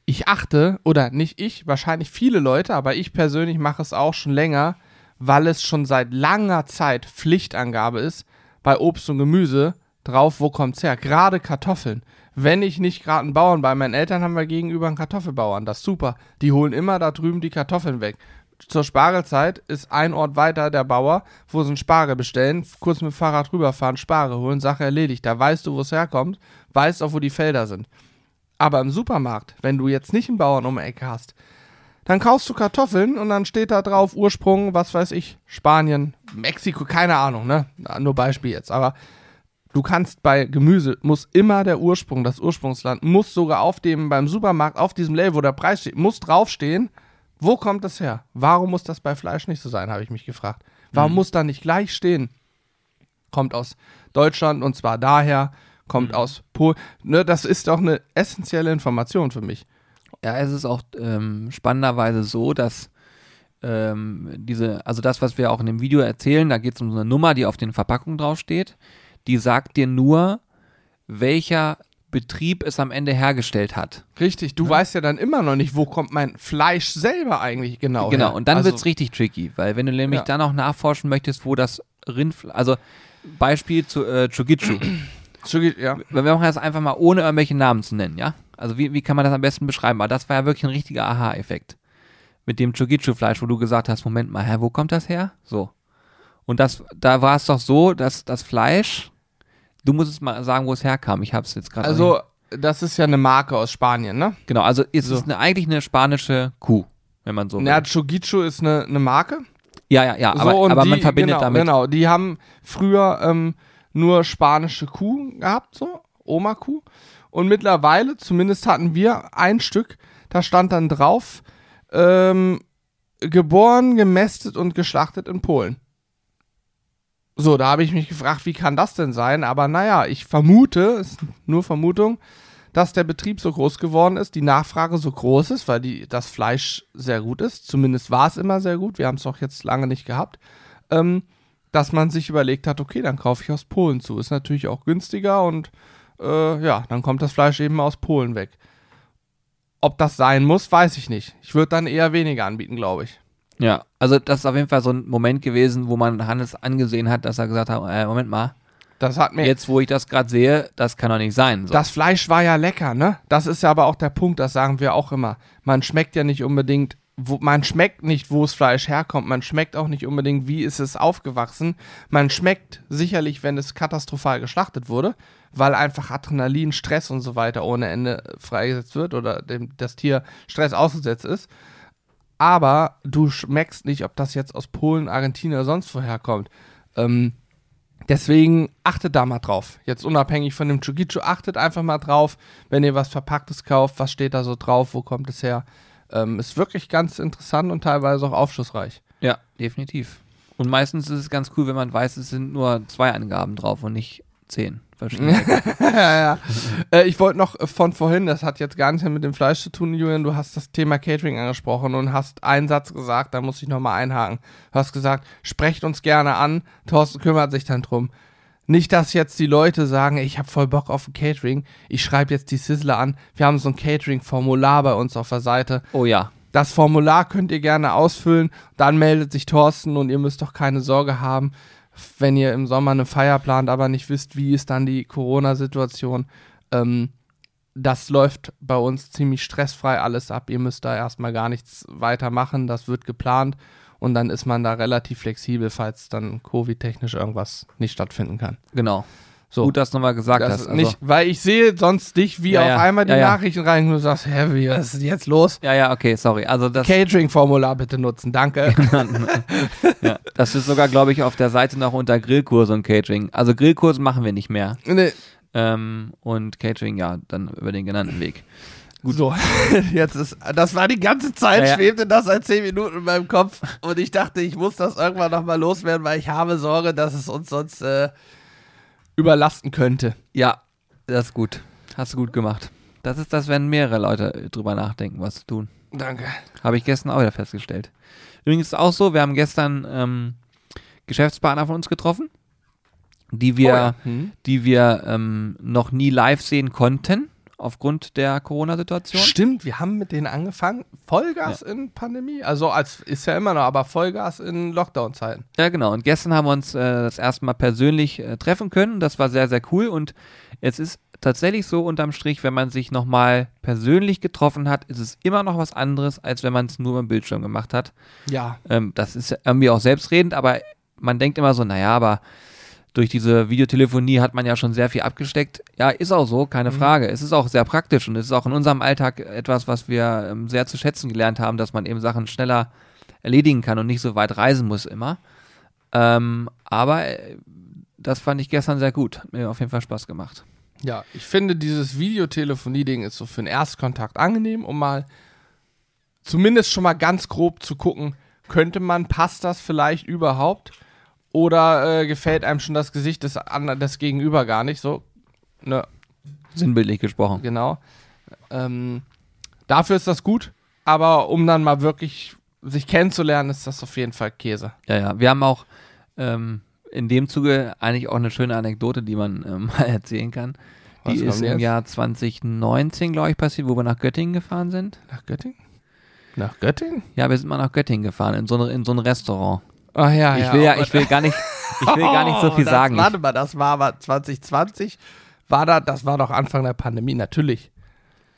ich achte, oder nicht ich, wahrscheinlich viele Leute, aber ich persönlich mache es auch schon länger, weil es schon seit langer Zeit Pflichtangabe ist, bei Obst und Gemüse drauf, wo kommt's her. Gerade Kartoffeln. Wenn ich nicht gerade einen Bauern bei meinen Eltern haben wir gegenüber einen Kartoffelbauern. Das ist super. Die holen immer da drüben die Kartoffeln weg. Zur Spargelzeit ist ein Ort weiter der Bauer, wo sie einen Spargel bestellen, kurz mit dem Fahrrad rüberfahren, Spargel holen, Sache erledigt. Da weißt du, wo es herkommt, weißt auch, wo die Felder sind. Aber im Supermarkt, wenn du jetzt nicht einen Bauern um die Ecke hast, dann kaufst du Kartoffeln und dann steht da drauf Ursprung, was weiß ich, Spanien, Mexiko, keine Ahnung, ne? Nur Beispiel jetzt. Aber du kannst bei Gemüse, muss immer der Ursprung, das Ursprungsland, muss sogar auf dem, beim Supermarkt, auf diesem Label, wo der Preis steht, muss draufstehen, wo kommt das her? Warum muss das bei Fleisch nicht so sein, habe ich mich gefragt. Warum muss da nicht gleich stehen? Kommt aus Deutschland und zwar daher, kommt aus Polen. Ne, das ist doch eine essentielle Information für mich. Ja, es ist auch ähm, spannenderweise so, dass ähm, diese, also das, was wir auch in dem Video erzählen, da geht es um so eine Nummer, die auf den Verpackungen draufsteht, die sagt dir nur, welcher Betrieb es am Ende hergestellt hat. Richtig, du weißt ja dann immer noch nicht, wo kommt mein Fleisch selber eigentlich genau Genau, her. und dann also, wird's richtig tricky, weil wenn du nämlich Ja. dann auch nachforschen möchtest, wo das Rindfleisch, also Beispiel zu äh, Chugitsu. Ja, wir machen das einfach mal ohne irgendwelche Namen zu nennen, ja? Also wie, wie kann man das am besten beschreiben? Aber das war ja wirklich ein richtiger Aha-Effekt. Mit dem Chugitsu-Fleisch, wo du gesagt hast, Moment mal, hä, wo kommt das her? So. Und das, da war es doch so, dass das Fleisch, du musst es mal sagen, wo es herkam. Ich habe es jetzt gerade. also das ist ja eine Marke aus Spanien, ne? genau, also es so. ist eine, eigentlich eine spanische Kuh, wenn man so will. Ja, Chogicho ist eine, eine Marke. ja, ja, ja, So, aber, aber man die- verbindet genau, damit. Genau, die haben früher ähm, nur spanische Kuh gehabt, so, Oma-Kuh. Und mittlerweile, zumindest hatten wir ein Stück, da stand dann drauf, ähm, geboren, gemästet und geschlachtet in Polen. So, da habe ich mich gefragt, wie kann das denn sein? Aber naja, ich vermute, ist nur Vermutung, dass der Betrieb so groß geworden ist, die Nachfrage so groß ist, weil die, das Fleisch sehr gut ist. Zumindest war es immer sehr gut. Wir haben es auch jetzt lange nicht gehabt. Ähm, dass man sich überlegt hat, okay, dann kaufe ich aus Polen zu. Ist natürlich auch günstiger und äh, ja, dann kommt das Fleisch eben aus Polen weg. Ob das sein muss, weiß ich nicht. Ich würde dann eher weniger anbieten, glaube ich. Ja, also das ist auf jeden Fall so ein Moment gewesen, wo man Hannes angesehen hat, dass er gesagt hat, äh, Moment mal, Das hat mir. jetzt wo ich das gerade sehe, das kann doch nicht sein. So. Das Fleisch war ja lecker, ne? Das ist ja aber auch der Punkt, das sagen wir auch immer. Man schmeckt ja nicht unbedingt, wo, man schmeckt nicht, wo das Fleisch herkommt. Man schmeckt auch nicht unbedingt, wie ist es aufgewachsen. Man schmeckt sicherlich, wenn es katastrophal geschlachtet wurde, weil einfach Adrenalin, Stress und so weiter ohne Ende freigesetzt wird oder dem, das Tier Stress ausgesetzt ist. Aber du schmeckst nicht, ob das jetzt aus Polen, Argentinien oder sonst woher kommt. Ähm, Deswegen achtet da mal drauf. Jetzt unabhängig von dem Chugichu, achtet einfach mal drauf, wenn ihr was Verpacktes kauft, was steht da so drauf, wo kommt es her. Ähm, ist wirklich ganz interessant und teilweise auch aufschlussreich. Ja, definitiv. Und meistens ist es ganz cool, wenn man weiß, es sind nur zwei Angaben drauf und nicht zehn verschiedene. ja, ja. Äh, ich wollte noch von vorhin, das hat jetzt gar nichts mehr mit dem Fleisch zu tun, Julian, du hast das Thema Catering angesprochen und hast einen Satz gesagt, da muss ich nochmal einhaken. Du hast gesagt, sprecht uns gerne an, Thorsten kümmert sich dann drum. Nicht, dass jetzt die Leute sagen, ich habe voll Bock auf ein Catering, ich schreibe jetzt die Sizzler an, wir haben so ein Catering-Formular bei uns auf der Seite. oh ja. Das Formular könnt ihr gerne ausfüllen, dann meldet sich Thorsten und ihr müsst doch keine Sorge haben, wenn ihr im Sommer eine Feier plant, aber nicht wisst, wie ist dann die Corona-Situation. Ähm, das läuft bei uns ziemlich stressfrei alles ab. Ihr müsst da erstmal gar nichts weiter machen. Das wird geplant und dann ist man da relativ flexibel, falls dann Covid-technisch irgendwas nicht stattfinden kann. Genau. So. Gut, dass du nochmal gesagt Das hast. Also, nicht, weil ich sehe sonst dich, wie Ja, auf ja. einmal die Ja. Nachrichten rein und du sagst, hä, wie, was ist jetzt los? ja, ja, okay, sorry. Also das, Catering-Formular bitte nutzen, danke. das ist sogar, glaube ich, auf der Seite noch unter Grillkurse und Catering. Also Grillkurse machen wir nicht mehr. nee, Ähm, und Catering, ja, dann über den genannten Weg. So, jetzt ist, das war die ganze Zeit, Ja, ja. schwebte das seit zehn Minuten in meinem Kopf und ich dachte, ich muss das irgendwann nochmal loswerden, weil ich habe Sorge, dass es uns sonst äh, überlasten könnte. Ja, das ist gut. Hast du gut gemacht. Das ist das, wenn mehrere Leute drüber nachdenken, was zu tun. Danke. Habe ich gestern auch wieder festgestellt. Übrigens ist auch so, wir haben gestern ähm, Geschäftspartner von uns getroffen, die wir, Oh ja. Hm. die wir ähm, noch nie live sehen konnten, aufgrund der Corona-Situation. Stimmt, wir haben mit denen angefangen. Vollgas in Pandemie. Also als ist ja immer noch, aber Vollgas in Lockdown-Zeiten. Ja, genau. Und gestern haben wir uns äh, das erste Mal persönlich äh, treffen können. Das war sehr, sehr cool. Und es ist tatsächlich so unterm Strich, wenn man sich nochmal persönlich getroffen hat, ist es immer noch was anderes, als wenn man es nur beim Bildschirm gemacht hat. Ja. Ähm, das ist irgendwie auch selbstredend, aber man denkt immer so, naja, aber durch diese Videotelefonie hat man ja schon sehr viel abgesteckt. Ja, ist auch so, keine Frage. Es ist auch sehr praktisch und es ist auch in unserem Alltag etwas, was wir ähm, sehr zu schätzen gelernt haben, dass man eben Sachen schneller erledigen kann und nicht so weit reisen muss immer. Ähm, aber äh, das fand ich gestern sehr gut. Hat mir auf jeden Fall Spaß gemacht. Ja, ich finde, dieses Videotelefonie-Ding ist so für einen Erstkontakt angenehm, um mal zumindest schon mal ganz grob zu gucken, könnte man, passt das vielleicht überhaupt? Oder äh, gefällt einem schon das Gesicht des, anderen, des Gegenüber gar nicht so? Ne, Sinnbildlich gesprochen. genau. Ähm, dafür ist das gut, aber um dann mal wirklich sich kennenzulernen, ist das auf jeden Fall Käse. Ja, ja. Wir haben auch ähm, in dem Zuge eigentlich auch eine schöne Anekdote, die man ähm, mal erzählen kann. Was Die ist im jetzt? Jahr 2019, glaube ich, passiert, wo wir nach Göttingen gefahren sind. Nach Göttingen? Nach Göttingen? Ja, wir sind mal nach Göttingen gefahren, in so, eine, in so ein Restaurant. Ach ja, ich will ja, ich will gar nicht, ich will gar nicht so viel Oh, das, sagen. Warte mal, das war aber 2020. War da, das war doch Anfang der Pandemie, natürlich.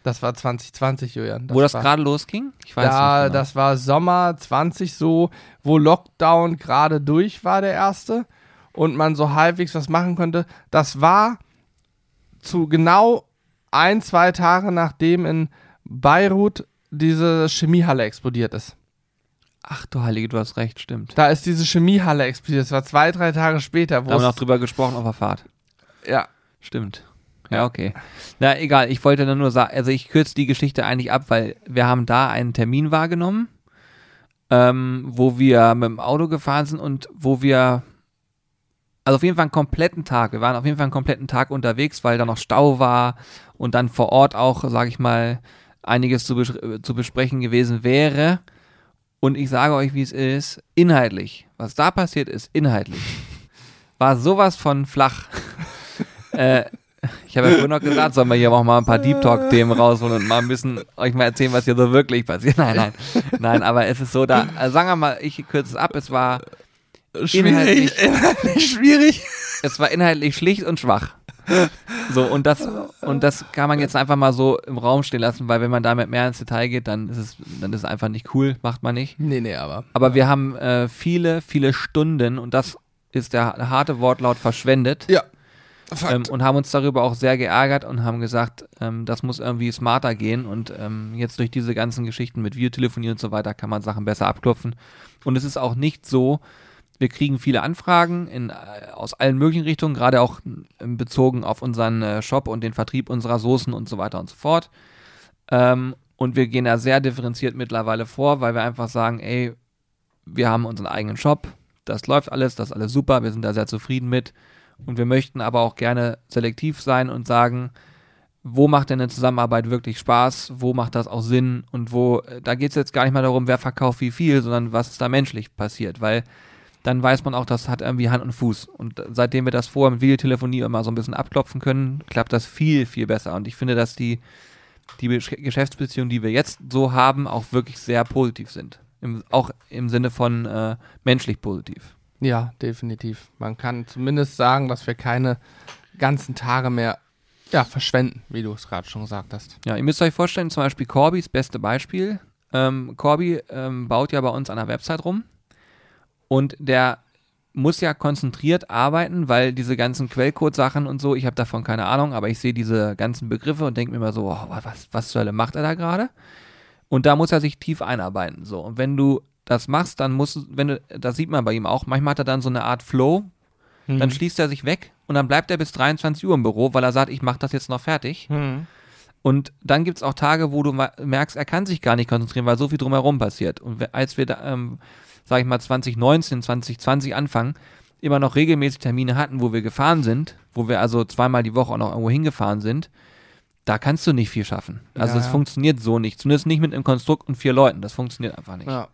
Das war 2020, Julian. wo das gerade losging? Ich weiß Ja, nicht. Genau. das war Sommer 20 so, wo Lockdown gerade durch war, der erste. Und man so halbwegs was machen konnte. Das war zu genau ein, zwei Tage nachdem in Beirut diese Chemiehalle explodiert ist. Ach du Heilige, du hast recht, stimmt. Da ist diese Chemiehalle explodiert. Das war zwei, drei Tage später. Wo Da haben wir noch drüber gesprochen auf der Fahrt. ja, Stimmt. Ja, okay. Na, egal, ich wollte dann nur sagen, also ich kürze die Geschichte eigentlich ab, weil wir haben da einen Termin wahrgenommen, ähm, wo wir mit dem Auto gefahren sind und wo wir, also auf jeden Fall einen kompletten Tag, wir waren auf jeden Fall einen kompletten Tag unterwegs, weil da noch Stau war und dann vor Ort auch, sage ich mal, einiges zu, bes zu besprechen gewesen wäre. Und ich sage euch, wie es ist, inhaltlich, was da passiert ist, inhaltlich, war sowas von flach. äh, ich habe ja vorhin noch gesagt, sollen wir hier auch mal ein paar Deep Talk-Themen rausholen und mal ein bisschen euch mal erzählen, was hier so wirklich passiert. Nein, nein, nein, aber es ist so, da, also sagen wir mal, ich kürze es ab, es war, schwierig. Inhaltlich schwierig. es war inhaltlich schlicht und schwach. So, und das, und das kann man jetzt einfach mal so im Raum stehen lassen, weil wenn man damit mehr ins Detail geht, dann ist es, dann ist es einfach nicht cool, macht man nicht. Nee, nee, aber. Aber wir haben äh, viele, viele Stunden, und das ist der harte Wortlaut, verschwendet. Ja. ähm, und haben uns darüber auch sehr geärgert und haben gesagt, ähm, das muss irgendwie smarter gehen und ähm, jetzt durch diese ganzen Geschichten mit Videotelefonie und so weiter kann man Sachen besser abklopfen. Und es ist auch nicht so, wir kriegen viele Anfragen in, äh, aus allen möglichen Richtungen, gerade auch bezogen auf unseren äh, Shop und den Vertrieb unserer Soßen und so weiter und so fort. Ähm, und wir gehen da sehr differenziert mittlerweile vor, weil wir einfach sagen, ey, wir haben unseren eigenen Shop, das läuft alles, das ist alles super, wir sind da sehr zufrieden mit. Und wir möchten aber auch gerne selektiv sein und sagen, wo macht denn eine Zusammenarbeit wirklich Spaß, wo macht das auch Sinn und wo, äh, da geht es jetzt gar nicht mal darum, wer verkauft wie viel, sondern was ist da menschlich passiert, weil dann weiß man auch, das hat irgendwie Hand und Fuß. Und seitdem wir das vorher mit Videotelefonie immer so ein bisschen abklopfen können, klappt das viel, viel besser. Und ich finde, dass die, die Geschäftsbeziehungen, die wir jetzt so haben, auch wirklich sehr positiv sind. Im, auch im Sinne von äh, menschlich positiv. Ja, definitiv. Man kann zumindest sagen, dass wir keine ganzen Tage mehr ja, verschwenden, wie du es gerade schon gesagt hast. Ja, ihr müsst euch vorstellen, zum Beispiel Corbys beste Beispiel. Ähm, Corby ähm, baut ja bei uns an der Website rum und der muss ja konzentriert arbeiten, weil diese ganzen Quellcode-Sachen und so, ich habe davon keine Ahnung, aber ich sehe diese ganzen Begriffe und denke mir immer so, oh, was, was zur Hölle macht er da gerade? Und da muss er sich tief einarbeiten. So, und wenn du das machst, dann musst du, wenn du, das sieht man bei ihm auch, manchmal hat er dann so eine Art Flow, dann schließt er sich weg und dann bleibt er bis 23 Uhr im Büro, weil er sagt, ich mache das jetzt noch fertig. Hm. Und dann gibt es auch Tage, wo du merkst, er kann sich gar nicht konzentrieren, weil so viel drumherum passiert. Und als wir da, ähm, sag ich mal, 2019, 2020 anfangen, immer noch regelmäßig Termine hatten, wo wir gefahren sind, wo wir also zweimal die Woche auch noch irgendwo hingefahren sind, da kannst du nicht viel schaffen. Also es ja, ja. funktioniert so nicht. Zumindest nicht mit einem Konstrukt und vier Leuten. Das funktioniert einfach nicht. Ja.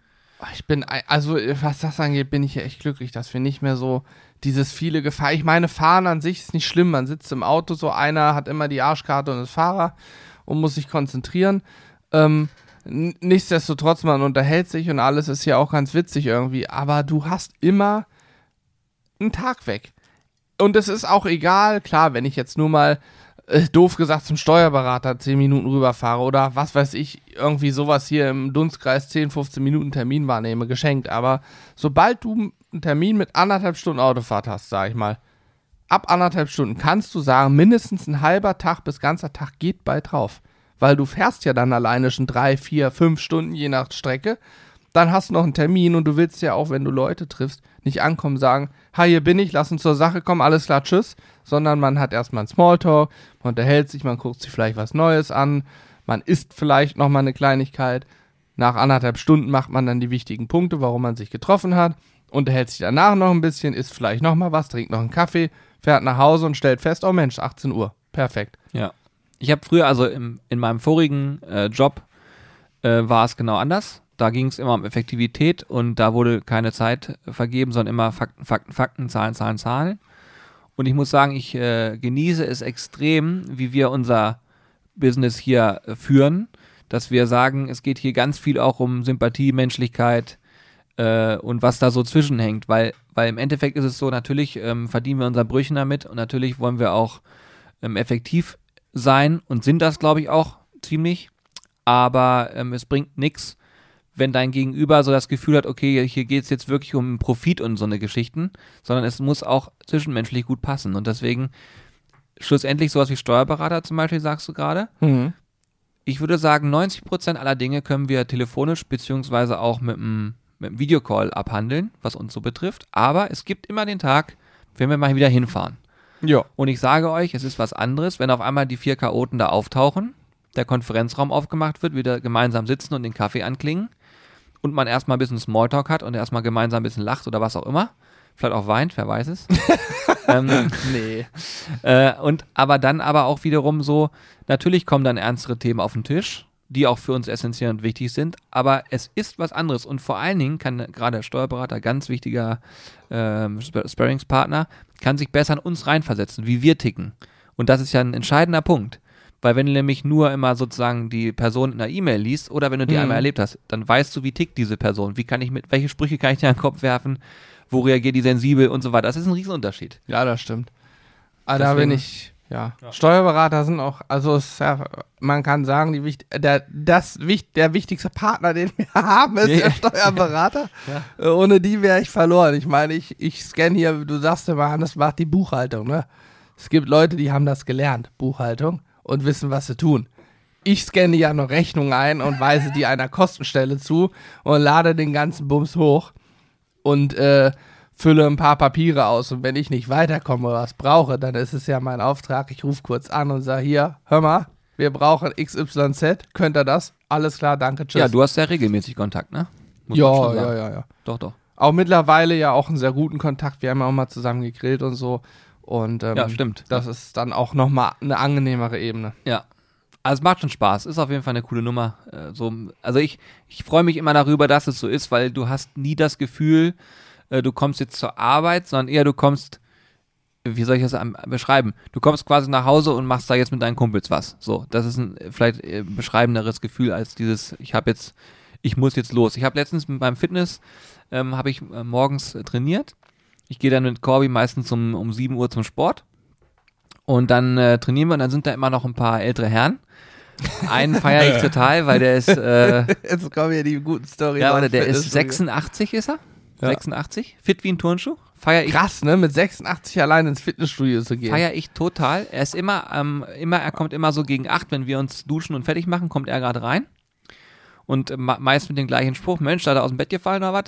Ich bin, also was das angeht, bin ich ja echt glücklich, dass wir nicht mehr so dieses viele Gefahr. Ich meine, fahren an sich ist nicht schlimm. Man sitzt im Auto, so einer hat immer die Arschkarte und ist Fahrer und muss sich konzentrieren. Ähm, nichtsdestotrotz, man unterhält sich und alles ist ja auch ganz witzig irgendwie. Aber du hast immer einen Tag weg. Und es ist auch egal, klar, wenn ich jetzt nur mal äh, doof gesagt zum Steuerberater 10 Minuten rüberfahre oder was weiß ich, irgendwie sowas hier im Dunstkreis 10, 15 Minuten Termin wahrnehme, geschenkt. Aber sobald du einen Termin mit anderthalb Stunden Autofahrt hast, sag ich mal, ab anderthalb Stunden kannst du sagen, mindestens ein halber Tag bis ganzer Tag geht bei drauf. Weil du fährst ja dann alleine schon drei, vier, fünf Stunden je nach Strecke. Dann hast du noch einen Termin und du willst ja auch, wenn du Leute triffst, nicht ankommen, sagen, hi, hier bin ich, lass uns zur Sache kommen, alles klar, tschüss, sondern man hat erstmal einen Smalltalk, man unterhält sich, man guckt sich vielleicht was Neues an, man isst vielleicht nochmal eine Kleinigkeit. Nach anderthalb Stunden macht man dann die wichtigen Punkte, warum man sich getroffen hat, unterhält sich danach noch ein bisschen, isst vielleicht nochmal was, trinkt noch einen Kaffee, fährt nach Hause und stellt fest, oh Mensch, 18 Uhr. Perfekt. Ja. Ich habe früher, also im, in meinem vorigen äh, Job, äh, war es genau anders. Da ging es immer um Effektivität und da wurde keine Zeit vergeben, sondern immer Fakten, Fakten, Fakten, Zahlen, Zahlen, Zahlen. Und ich muss sagen, ich äh, genieße es extrem, wie wir unser Business hier äh, führen, dass wir sagen, es geht hier ganz viel auch um Sympathie, Menschlichkeit äh, und was da so zwischenhängt, weil, weil im Endeffekt ist es so, natürlich ähm, verdienen wir unser Brüchen damit und natürlich wollen wir auch ähm, effektiv sein und sind das, glaube ich, auch ziemlich, aber ähm, es bringt nichts, wenn dein Gegenüber so das Gefühl hat, okay, hier geht es jetzt wirklich um Profit und so eine Geschichten, sondern es muss auch zwischenmenschlich gut passen. Und deswegen schlussendlich sowas wie Steuerberater zum Beispiel, sagst du gerade. Mhm. Ich würde sagen, 90 Prozent aller Dinge können wir telefonisch beziehungsweise auch mit einem, mit einem Videocall abhandeln, was uns so betrifft. Aber es gibt immer den Tag, wenn wir mal wieder hinfahren. Ja. Und ich sage euch, es ist was anderes, wenn auf einmal die vier Chaoten da auftauchen, der Konferenzraum aufgemacht wird, wieder gemeinsam sitzen und den Kaffee anklingen und man erstmal ein bisschen Smalltalk hat und erstmal gemeinsam ein bisschen lacht oder was auch immer. Vielleicht auch weint, wer weiß es. ähm, nee. Äh, und aber dann aber auch wiederum so, natürlich kommen dann ernstere Themen auf den Tisch, die auch für uns essentiell und wichtig sind, aber es ist was anderes und vor allen Dingen kann gerade der Steuerberater, ganz wichtiger ähm, Sparringspartner, kann sich besser in uns reinversetzen, wie wir ticken. Und das ist ja ein entscheidender Punkt. Weil wenn du nämlich nur immer sozusagen die Person in einer E-Mail liest oder wenn du die mhm. einmal erlebt hast, dann weißt du, wie tickt diese Person, wie kann ich mit, welche Sprüche kann ich dir an den Kopf werfen, wo reagiert die sensibel und so weiter. Das ist ein Riesenunterschied. Ja, das stimmt. Aber da bin ich, ja. ja. Steuerberater sind auch, also ja, man kann sagen, die, der, das, der wichtigste Partner, den wir haben, ist ja. der Steuerberater. ja. Ohne die wäre ich verloren. Ich meine, ich, ich scanne hier, du sagst immer, das macht die Buchhaltung, ne? Es gibt Leute, die haben das gelernt, Buchhaltung und wissen, was sie tun. Ich scanne ja noch Rechnungen ein und weise die einer Kostenstelle zu und lade den ganzen Bums hoch und äh, fülle ein paar Papiere aus. Und wenn ich nicht weiterkomme oder was brauche, dann ist es ja mein Auftrag. Ich rufe kurz an und sage: Hier, hör mal, wir brauchen XYZ. Könnt ihr das? Alles klar, danke, tschüss. Ja, du hast ja regelmäßig Kontakt, ne? Muss ja, ja, ja, ja. Doch, doch. Auch mittlerweile ja auch einen sehr guten Kontakt. Wir haben ja auch mal zusammen gegrillt und so. Und ähm, ja, stimmt. Das ist dann auch nochmal eine angenehmere Ebene. Ja. Also es macht schon Spaß, ist auf jeden Fall eine coole Nummer. Äh, so, also ich, ich freue mich immer darüber, dass es so ist, weil du hast nie das Gefühl, äh, du kommst jetzt zur Arbeit, sondern eher du kommst, wie soll ich das beschreiben? Du kommst quasi nach Hause und machst da jetzt mit deinen Kumpels was. So, das ist ein vielleicht äh, beschreibenderes Gefühl als dieses, ich habe jetzt, ich muss jetzt los. Ich habe letztens beim Fitness, ähm, habe ich äh, morgens trainiert ich gehe dann mit Corby meistens um, um 7 Uhr zum Sport. Und dann äh, trainieren wir und dann sind da immer noch ein paar ältere Herren. Einen feiere ich total, weil der ist. Äh, Jetzt kommen ja die guten Storys. Ja, warte, der ist 86 ist er? Ja. 86? Fit wie ein Turnschuh? Feier ich. Krass, ne? Mit 86 allein ins Fitnessstudio zu gehen. Feier ich total. Er ist immer, ähm, immer, er kommt immer so gegen 8, wenn wir uns duschen und fertig machen, kommt er gerade rein. Und äh, meist mit dem gleichen Spruch: Mensch, da hat er aus dem Bett gefallen oder was?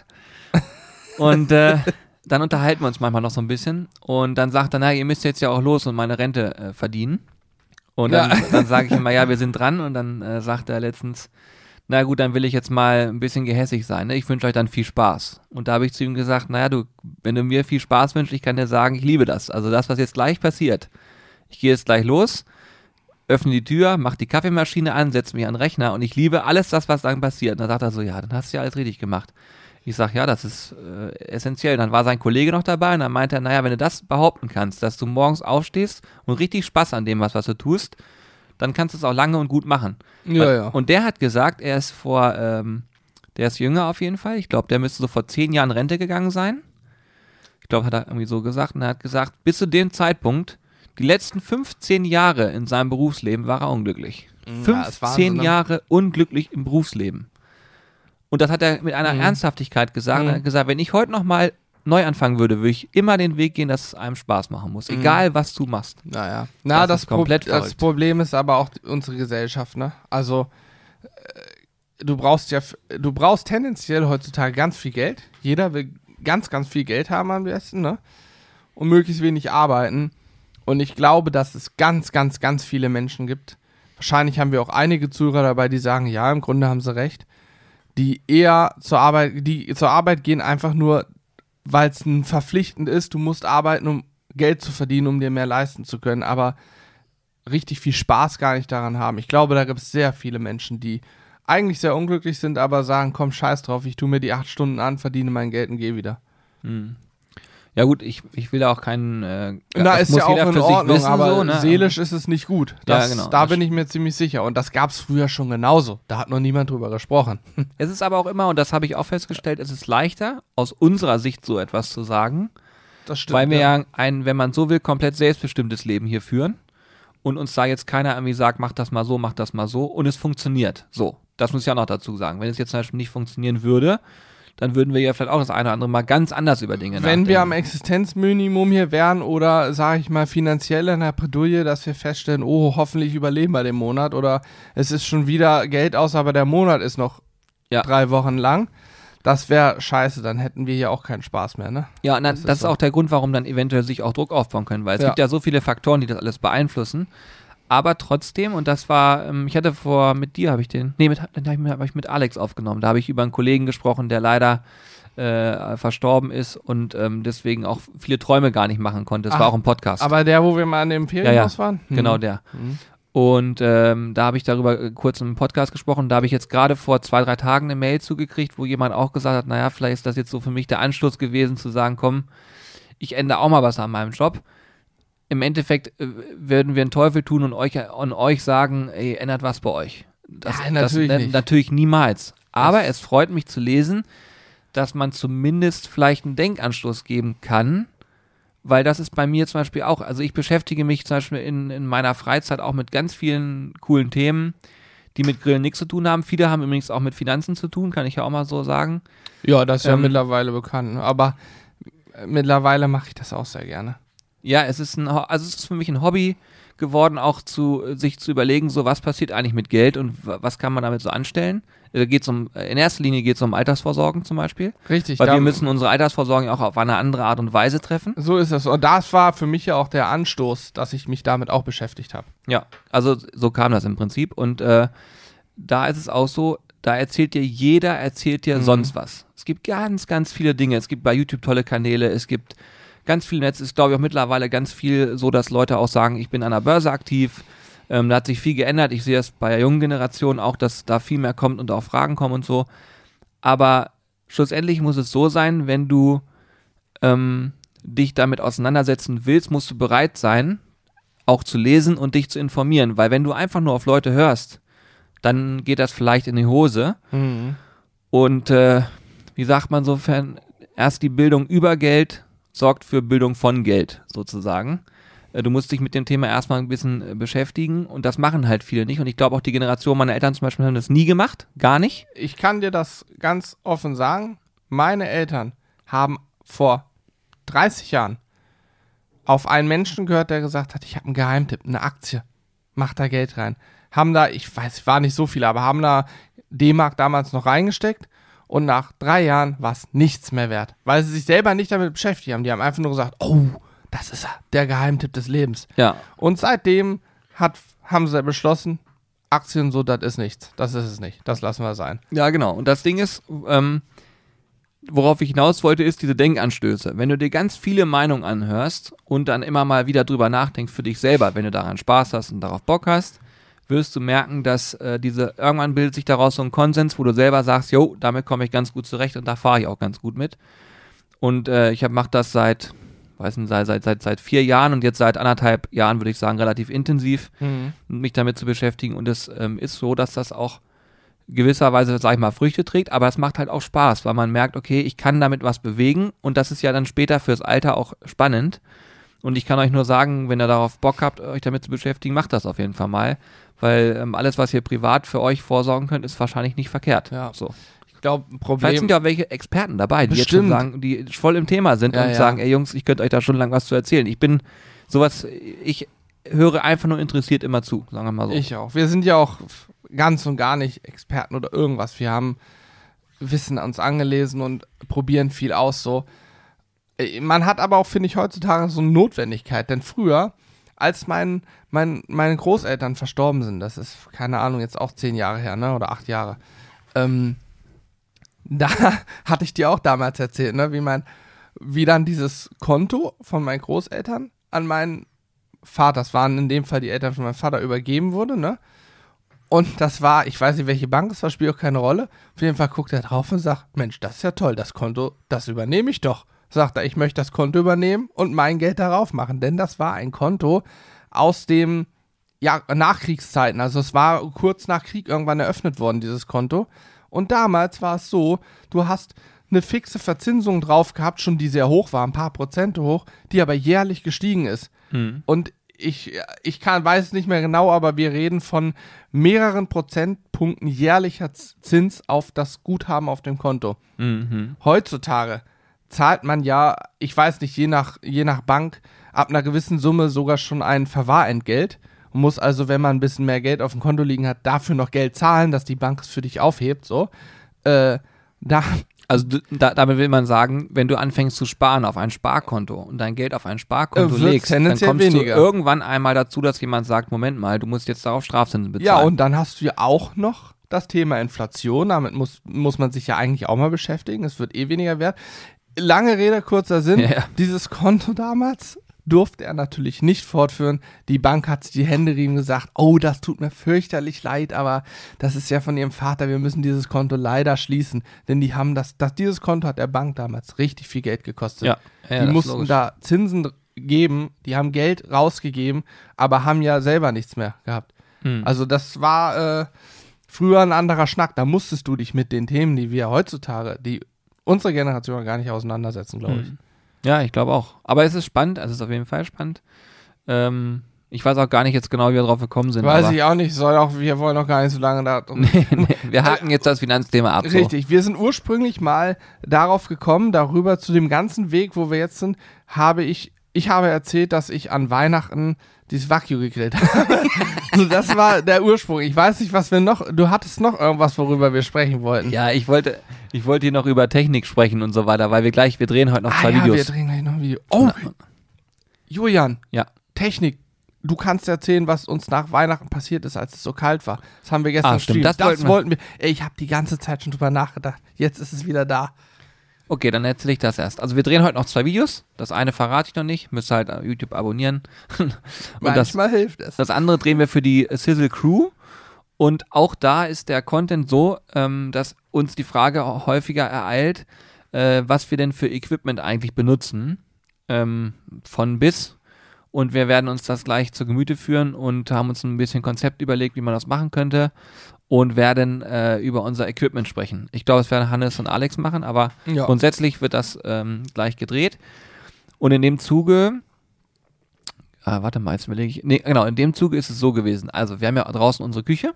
Und äh, dann unterhalten wir uns manchmal noch so ein bisschen und dann sagt er, na, ihr müsst jetzt ja auch los und meine Rente äh, verdienen. Und dann, dann sage ich immer, ja, wir sind dran. Und dann äh, sagt er letztens, na gut, dann will ich jetzt mal ein bisschen gehässig sein. Ne? Ich wünsche euch dann viel Spaß. Und da habe ich zu ihm gesagt, naja, du, wenn du mir viel Spaß wünschst, ich kann dir sagen, ich liebe das. Also das, was jetzt gleich passiert. Ich gehe jetzt gleich los, öffne die Tür, mache die Kaffeemaschine an, setze mich an den Rechner und ich liebe alles das, was dann passiert. Und dann sagt er so, ja, dann hast du ja alles richtig gemacht. Ich sage, ja, das ist äh, essentiell. Dann war sein Kollege noch dabei und dann meinte er, naja, wenn du das behaupten kannst, dass du morgens aufstehst und richtig Spaß an dem was, was du tust, dann kannst du es auch lange und gut machen. Ja, ja. Und der hat gesagt, er ist vor, ähm, der ist jünger auf jeden Fall. Ich glaube, der müsste so vor zehn Jahren Rente gegangen sein. Ich glaube, hat er irgendwie so gesagt. Und er hat gesagt, bis zu dem Zeitpunkt, die letzten 15 Jahre in seinem Berufsleben war er unglücklich. Ja, ist 15 Wahnsinn, ne? Jahre unglücklich im Berufsleben. Und das hat er mit einer Mhm. Ernsthaftigkeit gesagt. Mhm. Er hat gesagt, wenn ich heute nochmal neu anfangen würde, würde ich immer den Weg gehen, dass es einem Spaß machen muss. Mhm. Egal, was du machst. Naja. Na, Das das, Pro das. Problem ist aber auch unsere Gesellschaft, ne? Also, äh, du brauchst ja, du brauchst tendenziell heutzutage ganz viel Geld. Jeder will ganz, ganz viel Geld haben am besten, ne? Und möglichst wenig arbeiten. Und ich glaube, dass es ganz, ganz, ganz viele Menschen gibt. Wahrscheinlich haben wir auch einige Zuhörer dabei, die sagen, ja, im Grunde haben sie recht. Die eher zur Arbeit, die zur Arbeit gehen einfach nur, weil es ein verpflichtend ist, du musst arbeiten, um Geld zu verdienen, um dir mehr leisten zu können, aber richtig viel Spaß gar nicht daran haben. Ich glaube, da gibt es sehr viele Menschen, die eigentlich sehr unglücklich sind, aber sagen, komm, scheiß drauf, ich tue mir die acht Stunden an, verdiene mein Geld und gehe wieder. Hm. Ja gut, ich, ich will da auch keinen. Äh, Na, ist ja auch in Ordnung, wissen, aber so, ne? seelisch ist es nicht gut. Ja, Das, genau. Da bin ich mir ziemlich sicher. Und das gab es früher schon genauso. Da hat noch niemand drüber gesprochen. Es ist aber auch immer, und das habe ich auch festgestellt, es ist leichter, aus unserer Sicht so etwas zu sagen, Das stimmt. weil wir ja ein, wenn man so will, komplett selbstbestimmtes Leben hier führen und uns da jetzt keiner irgendwie sagt, mach das mal so, mach das mal so und es funktioniert. So, das muss ich auch noch dazu sagen. Wenn es jetzt zum Beispiel nicht funktionieren würde, dann würden wir ja vielleicht auch das eine oder andere mal ganz anders über Dinge Wenn wir am nachdenken. Existenzminimum hier wären oder, sage ich mal, finanziell in der Bredouille, dass wir feststellen, oh, hoffentlich überleben wir den Monat oder es ist schon wieder Geld aus, aber der Monat ist noch Ja. drei Wochen lang, das wäre scheiße, dann hätten wir hier auch keinen Spaß mehr, ne? Ja, und dann, Das das, ist ist so. auch der Grund, warum dann eventuell sich auch Druck aufbauen können, weil es Ja. gibt ja so viele Faktoren, die das alles beeinflussen. Aber trotzdem, und das war, ähm, ich hatte vor, mit dir habe ich den, nee, mit, den habe ich, mit- Alex aufgenommen. Da habe ich über einen Kollegen gesprochen, der leider äh, verstorben ist und ähm, deswegen auch viele Träume gar nicht machen konnte. Es Ach, war auch ein Podcast. Aber der, wo wir mal an dem Ferienhaus waren? Hm. Genau der. Mhm. Und ähm, da habe ich darüber äh, kurz im Podcast gesprochen. Da habe ich jetzt gerade vor zwei, drei Tagen eine Mail zugekriegt, wo jemand auch gesagt hat, naja, vielleicht ist das jetzt so für mich der Anstoß gewesen, zu sagen, komm, ich ändere auch mal was an meinem Job. Im Endeffekt äh, werden wir einen Teufel tun und euch, und euch sagen, ey, ändert was bei euch. Das, Nein, natürlich das, nicht. Natürlich niemals. Aber es freut mich zu lesen, dass man zumindest vielleicht einen Denkanstoß geben kann, weil das ist bei mir zum Beispiel auch, also ich beschäftige mich zum Beispiel in, in meiner Freizeit auch mit ganz vielen coolen Themen, die mit Grillen nichts zu tun haben. Viele haben übrigens auch mit Finanzen zu tun, kann ich ja auch mal so sagen. Ja, das ist ja Ähm, mittlerweile bekannt. Aber mittlerweile mache ich das auch sehr gerne. Ja, es ist ein, also es ist für mich ein Hobby geworden, auch zu sich zu überlegen, so was passiert eigentlich mit Geld und wa- was kann man damit so anstellen. Äh, geht's um, in erster Linie geht es um Altersvorsorgen zum Beispiel, Richtig. weil da- wir müssen unsere Altersvorsorgen auch auf eine andere Art und Weise treffen. So ist es. Und das war für mich ja auch der Anstoß, dass ich mich damit auch beschäftigt habe. Ja, also so kam das im Prinzip. Und äh, da ist es auch so, da erzählt dir jeder, erzählt dir Mhm. sonst was. Es gibt ganz, ganz viele Dinge. Es gibt bei YouTube tolle Kanäle, es gibt ganz viel Netz. Es ist, glaube ich, auch mittlerweile ganz viel so, dass Leute auch sagen, ich bin an der Börse aktiv. Ähm, da hat sich viel geändert. Ich sehe es bei der jungen Generation auch, dass da viel mehr kommt und auch Fragen kommen und so. Aber schlussendlich muss es so sein, wenn du ähm, dich damit auseinandersetzen willst, musst du bereit sein, auch zu lesen und dich zu informieren. Weil wenn du einfach nur auf Leute hörst, dann geht das vielleicht in die Hose. Und äh, wie sagt man sofern, erst die Bildung über Geld sorgt für Bildung von Geld sozusagen. Äh, Du musst dich mit dem Thema erstmal ein bisschen äh, beschäftigen und das machen halt viele nicht. Und ich glaube auch die Generation meiner Eltern zum Beispiel haben das nie gemacht, gar nicht. Ich kann dir das ganz offen sagen. Meine Eltern haben vor 30 Jahren auf einen Menschen gehört, der gesagt hat, ich habe einen Geheimtipp, eine Aktie. Mach da Geld rein. Haben da, ich weiß, war nicht so viel, aber haben da D-Mark damals noch reingesteckt und nach drei Jahren war es nichts mehr wert, weil sie sich selber nicht damit beschäftigt haben. Die haben einfach nur gesagt, oh, das ist er, der Geheimtipp des Lebens. Ja, Und seitdem hat, haben sie beschlossen, Aktien so, das ist nichts. Das ist es nicht. Das lassen wir sein. Ja, genau. Und das Ding ist, ähm, worauf ich hinaus wollte, ist diese Denkanstöße. Wenn du dir ganz viele Meinungen anhörst und dann immer mal wieder drüber nachdenkst für dich selber, wenn du daran Spaß hast und darauf Bock hast, wirst du merken, dass äh, diese irgendwann bildet sich daraus so ein Konsens, wo du selber sagst, jo, damit komme ich ganz gut zurecht und da fahre ich auch ganz gut mit. Und äh, ich mache das seit, weiß nicht, seit, seit, seit, seit vier Jahren und jetzt seit anderthalb Jahren, würde ich sagen, relativ intensiv, Mhm. mich damit zu beschäftigen. Und es ähm, ist so, dass das auch gewisserweise, sag ich mal, Früchte trägt, aber es macht halt auch Spaß, weil man merkt, okay, ich kann damit was bewegen und das ist ja dann später fürs Alter auch spannend. Und ich kann euch nur sagen, wenn ihr darauf Bock habt, euch damit zu beschäftigen, macht das auf jeden Fall mal. Weil ähm, alles, was ihr privat für euch vorsorgen könnt, ist wahrscheinlich nicht verkehrt. Ja. So. Ich glaube, ein Vielleicht Problem. sind ja auch welche Experten dabei, die jetzt schon Bestimmt. sagen, die voll im Thema sind Ja, und ja. sagen, ey Jungs, ich könnte euch da schon lang was zu erzählen. Ich bin sowas, ich höre einfach nur interessiert immer zu, sagen wir mal so. Ich auch. Wir sind ja auch ganz und gar nicht Experten oder irgendwas. Wir haben Wissen uns angelesen und probieren viel aus. So. Äh, Man hat aber auch, finde ich, heutzutage so eine Notwendigkeit. Denn früher, als mein, mein, meine Großeltern verstorben sind, das ist, keine Ahnung, jetzt auch zehn Jahre her, ne? Oder acht Jahre, ähm, da hatte ich dir auch damals erzählt, ne? Wie mein, wie dann dieses Konto von meinen Großeltern an meinen Vater, das waren in dem Fall die Eltern von meinem Vater, übergeben wurde, ne? Und das war, ich weiß nicht, welche Bank es war, spielt auch keine Rolle. Auf jeden Fall guckt er drauf und sagt, Mensch, das ist ja toll, das Konto, das übernehme ich doch. Sagt er, ich möchte das Konto übernehmen und mein Geld darauf machen, denn das war ein Konto aus dem, ja, Nachkriegszeiten. Also es war kurz nach Krieg irgendwann eröffnet worden, dieses Konto. Und damals war es so, du hast eine fixe Verzinsung drauf gehabt, schon die sehr hoch war, ein paar Prozente hoch, die aber jährlich gestiegen ist. Hm. Und ich, ich kann, weiß es nicht mehr genau, aber wir reden von mehreren Prozentpunkten jährlicher Zins auf das Guthaben auf dem Konto. Mhm. Heutzutage zahlt man ja, ich weiß nicht, je nach, je nach Bank, ab einer gewissen Summe sogar schon ein Verwahrentgelt und muss also, wenn man ein bisschen mehr Geld auf dem Konto liegen hat, dafür noch Geld zahlen, dass die Bank es für dich aufhebt, so. Äh, da, Also da, damit will man sagen, wenn du anfängst zu sparen auf ein Sparkonto und dein Geld auf ein Sparkonto Äh, legst, dann kommst weniger. du irgendwann einmal dazu, dass jemand sagt, Moment mal, du musst jetzt darauf Strafzinsen bezahlen. Ja, und dann hast du ja auch noch das Thema Inflation. Damit muss, muss man sich ja eigentlich auch mal beschäftigen. Es wird eh weniger wert. Lange Rede, kurzer Sinn. Ja, ja. Dieses Konto damals durfte er natürlich nicht fortführen. Die Bank hat sich die Hände rieben gesagt, oh, das tut mir fürchterlich leid, aber das ist ja von ihrem Vater, wir müssen dieses Konto leider schließen. Denn die haben das, das dieses Konto hat der Bank damals richtig viel Geld gekostet. ja, ja, die mussten da Zinsen geben, die haben Geld rausgegeben, aber haben ja selber nichts mehr gehabt. Hm. Also das war äh, früher ein anderer Schnack. Da musstest du dich mit den Themen, die wir heutzutage, die unsere Generation gar nicht auseinandersetzen, glaube ich. Hm. Ja, ich glaube auch. Aber es ist spannend, also es ist auf jeden Fall spannend. Ähm, ich weiß auch gar nicht jetzt genau, wie wir drauf gekommen sind. Weiß ich auch nicht, soll auch, wir wollen noch gar nicht so lange da drum. nee, nee, wir haken jetzt das Finanzthema ab. So. Richtig, wir sind ursprünglich mal darauf gekommen, darüber zu dem ganzen Weg, wo wir jetzt sind, habe ich, ich habe erzählt, dass ich an Weihnachten dieses Wagyu gegrillt habe. also das war der Ursprung. Ich weiß nicht, was wir noch, du hattest noch irgendwas, worüber wir sprechen wollten. Ja, ich wollte, ich wollte hier noch über Technik sprechen und so weiter, weil wir gleich, wir drehen heute noch ah, zwei ja, wir Videos. drehen gleich noch ein Video. Oh, Julian, Ja. Technik. Du kannst erzählen, was uns nach Weihnachten passiert ist, als es so kalt war. Das haben wir gestern Ah, stimmt, das Das, wollten wir- wollten wir. Ey, ich habe die ganze Zeit schon drüber nachgedacht. Jetzt ist es wieder da. Okay, dann erzähle ich das erst. Also wir drehen heute noch zwei Videos. Das eine verrate ich noch nicht, müsst halt YouTube abonnieren. und das, Manchmal hilft es. das andere drehen wir für die Sizzle Crew. Und auch da ist der Content so, ähm, dass uns die Frage häufiger ereilt, äh, was wir denn für Equipment eigentlich benutzen. Ähm, von bis. Und wir werden uns das gleich zu Gemüte führen und haben uns ein bisschen Konzept überlegt, wie man das machen könnte. Und werden äh, über unser Equipment sprechen. Ich glaube, es werden Hannes und Alex machen, aber Ja. Grundsätzlich wird das ähm, gleich gedreht. Und in dem Zuge, ah, warte mal, jetzt überlege ich. Nee, genau, in dem Zuge ist es so gewesen. Also, wir haben ja draußen unsere Küche.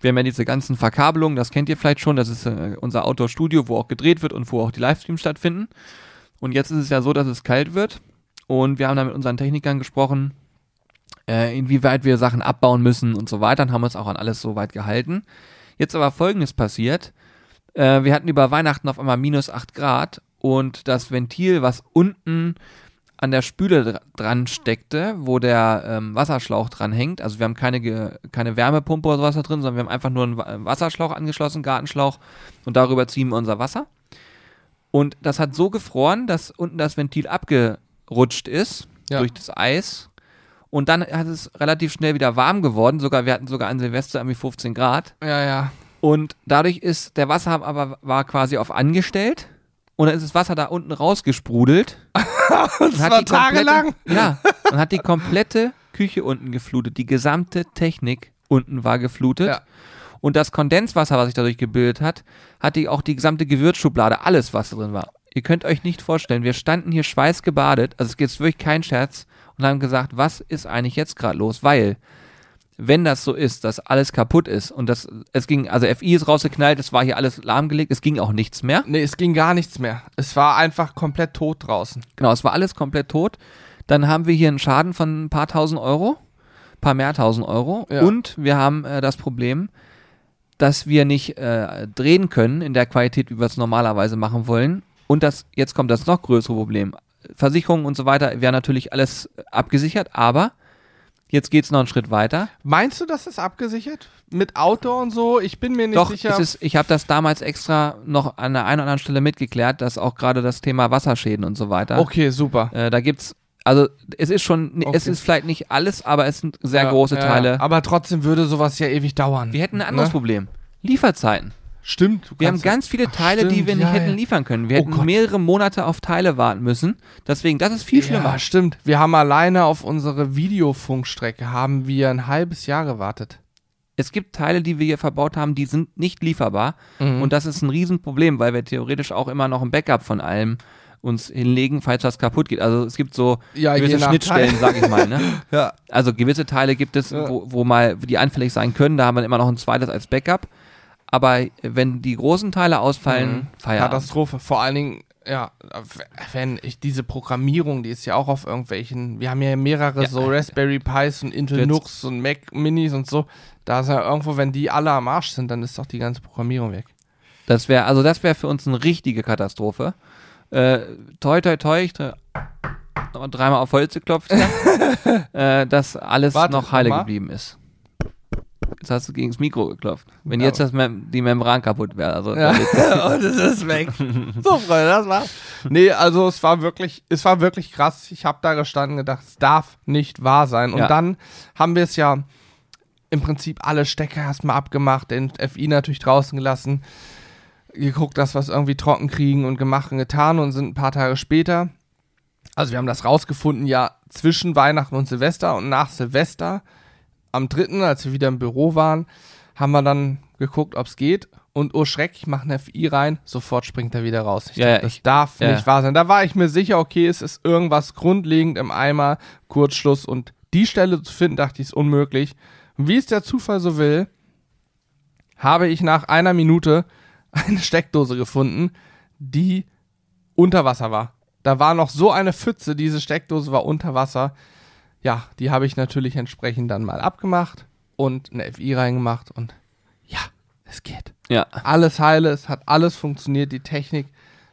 Wir haben ja diese ganzen Verkabelungen, das kennt ihr vielleicht schon. Das ist äh, unser Outdoor-Studio, wo auch gedreht wird und wo auch die Livestreams stattfinden. Und jetzt ist es ja so, dass es kalt wird. Und wir haben da mit unseren Technikern gesprochen, äh, inwieweit wir Sachen abbauen müssen und so weiter. Und haben uns auch an alles so weit gehalten. Jetzt aber folgendes passiert. Äh, wir hatten über Weihnachten auf einmal minus 8 Grad und das Ventil, was unten an der Spüle dr dran steckte, wo der ähm, Wasserschlauch dran hängt. Also wir haben keine, ge- keine Wärmepumpe oder sowas da drin, sondern wir haben einfach nur einen Wa- Wasserschlauch angeschlossen, Gartenschlauch und darüber ziehen wir unser Wasser. Und das hat so gefroren, dass unten das Ventil abgerutscht ist Ja. durch das Eis. Und dann hat es relativ schnell wieder warm geworden. Sogar, wir hatten sogar an Silvester irgendwie 15 Grad. Ja, ja. Und dadurch ist der Wasserhahn aber war quasi auf angestellt. Und dann ist das Wasser da unten rausgesprudelt. Die komplette- tagelang. Ja, und hat die komplette Küche unten geflutet. Die gesamte Technik unten war geflutet. Ja. Und das Kondenswasser, was sich dadurch gebildet hat, hat die auch die gesamte Gewürzschublade, alles, was drin war. Ihr könnt euch nicht vorstellen, wir standen hier schweißgebadet, also es ist jetzt wirklich kein Scherz, und haben gesagt, was ist eigentlich jetzt gerade los? Weil, wenn das so ist, dass alles kaputt ist und das, es ging, also FI ist rausgeknallt, es war hier alles lahmgelegt, es ging auch nichts mehr. Nee, es ging gar nichts mehr. Es war einfach komplett tot draußen. Genau, es war alles komplett tot. Dann haben wir hier einen Schaden von ein paar tausend Euro, paar mehr tausend Euro. Ja. Und wir haben äh, das Problem, dass wir nicht äh, drehen können in der Qualität, wie wir es normalerweise machen wollen. Und das, jetzt kommt das noch größere Problem. Versicherungen und so weiter wäre natürlich alles abgesichert, aber jetzt geht es noch einen Schritt weiter. Meinst du, das ist abgesichert? Mit Outdoor und so? Ich bin mir nicht Doch, sicher. es ist, ich habe das damals extra noch an der einen oder anderen Stelle mitgeklärt, dass auch gerade das Thema Wasserschäden und so weiter. okay, super. Äh, da gibt's, also es ist schon, es Okay. ist vielleicht nicht alles, aber es sind sehr Ja, große ja, Teile. Aber trotzdem würde sowas ja ewig dauern. wir hätten ein anderes Ne? Problem. Lieferzeiten. Stimmt. Wir haben ganz viele Teile, die stimmt, wir nicht ja, hätten liefern können. Wir Oh hätten Gott. mehrere Monate auf Teile warten müssen. Deswegen, das ist viel schlimmer. Ja, stimmt. Wir haben alleine auf unsere Videofunkstrecke haben wir ein halbes Jahr gewartet. Es gibt Teile, die wir hier verbaut haben, die sind nicht lieferbar. Mhm. Und das ist ein Riesenproblem, weil wir theoretisch auch immer noch ein Backup von allem uns hinlegen, falls was kaputt geht. Also es gibt so Ja, gewisse Schnittstellen, Teil. sag ich mal. Ne? Ja. Also gewisse Teile gibt es, wo, wo mal die anfällig sein können, da haben wir immer noch ein zweites als Backup. Aber wenn die großen Teile ausfallen, Mhm. Feierabend. Katastrophe. Vor allen Dingen, ja, wenn ich diese Programmierung, die ist ja auch auf irgendwelchen, wir haben ja mehrere Ja. so Raspberry Pis und Intel Nux und Mac Minis und so. Da ist ja irgendwo, wenn die alle am Arsch sind, dann ist doch die ganze Programmierung weg. Das wäre, also das wäre für uns eine richtige Katastrophe. Äh, toi, toi, toi, ich dreimal auf Holz geklopft, äh, dass alles Warte, noch heile geblieben ist. Jetzt hast du gegen das Mikro geklopft. Wenn jetzt das Mem die Membran kaputt wäre, also Ja. und es ist weg. so, Freunde, das war's. Nee, also es war wirklich, es war wirklich krass. Ich habe da gestanden und gedacht, es darf nicht wahr sein. Und Ja. dann haben wir es ja im Prinzip alle Stecker erstmal abgemacht, den FI natürlich draußen gelassen, geguckt, dass wir es irgendwie trocken kriegen und gemacht und getan und sind ein paar Tage später. Also wir haben das rausgefunden, ja, zwischen Weihnachten und Silvester und nach Silvester, am 3., als wir wieder im Büro waren, haben wir dann geguckt, ob es geht. Und oh Schreck, ich mache ein FI rein, sofort springt er wieder raus. Ich Ja, dachte, das ich- darf ja. nicht wahr sein. Da war ich mir sicher, okay, es ist irgendwas grundlegend im Eimer, Kurzschluss. Und die Stelle zu finden, dachte ich, ist unmöglich. Und wie es der Zufall so will, habe ich nach einer Minute eine Steckdose gefunden, die unter Wasser war. Da war noch so eine Pfütze, diese Steckdose war unter Wasser. Ja, die habe ich natürlich entsprechend dann mal abgemacht und eine FI reingemacht und ja, es geht. ja. Alles heile, es hat alles funktioniert, die Technik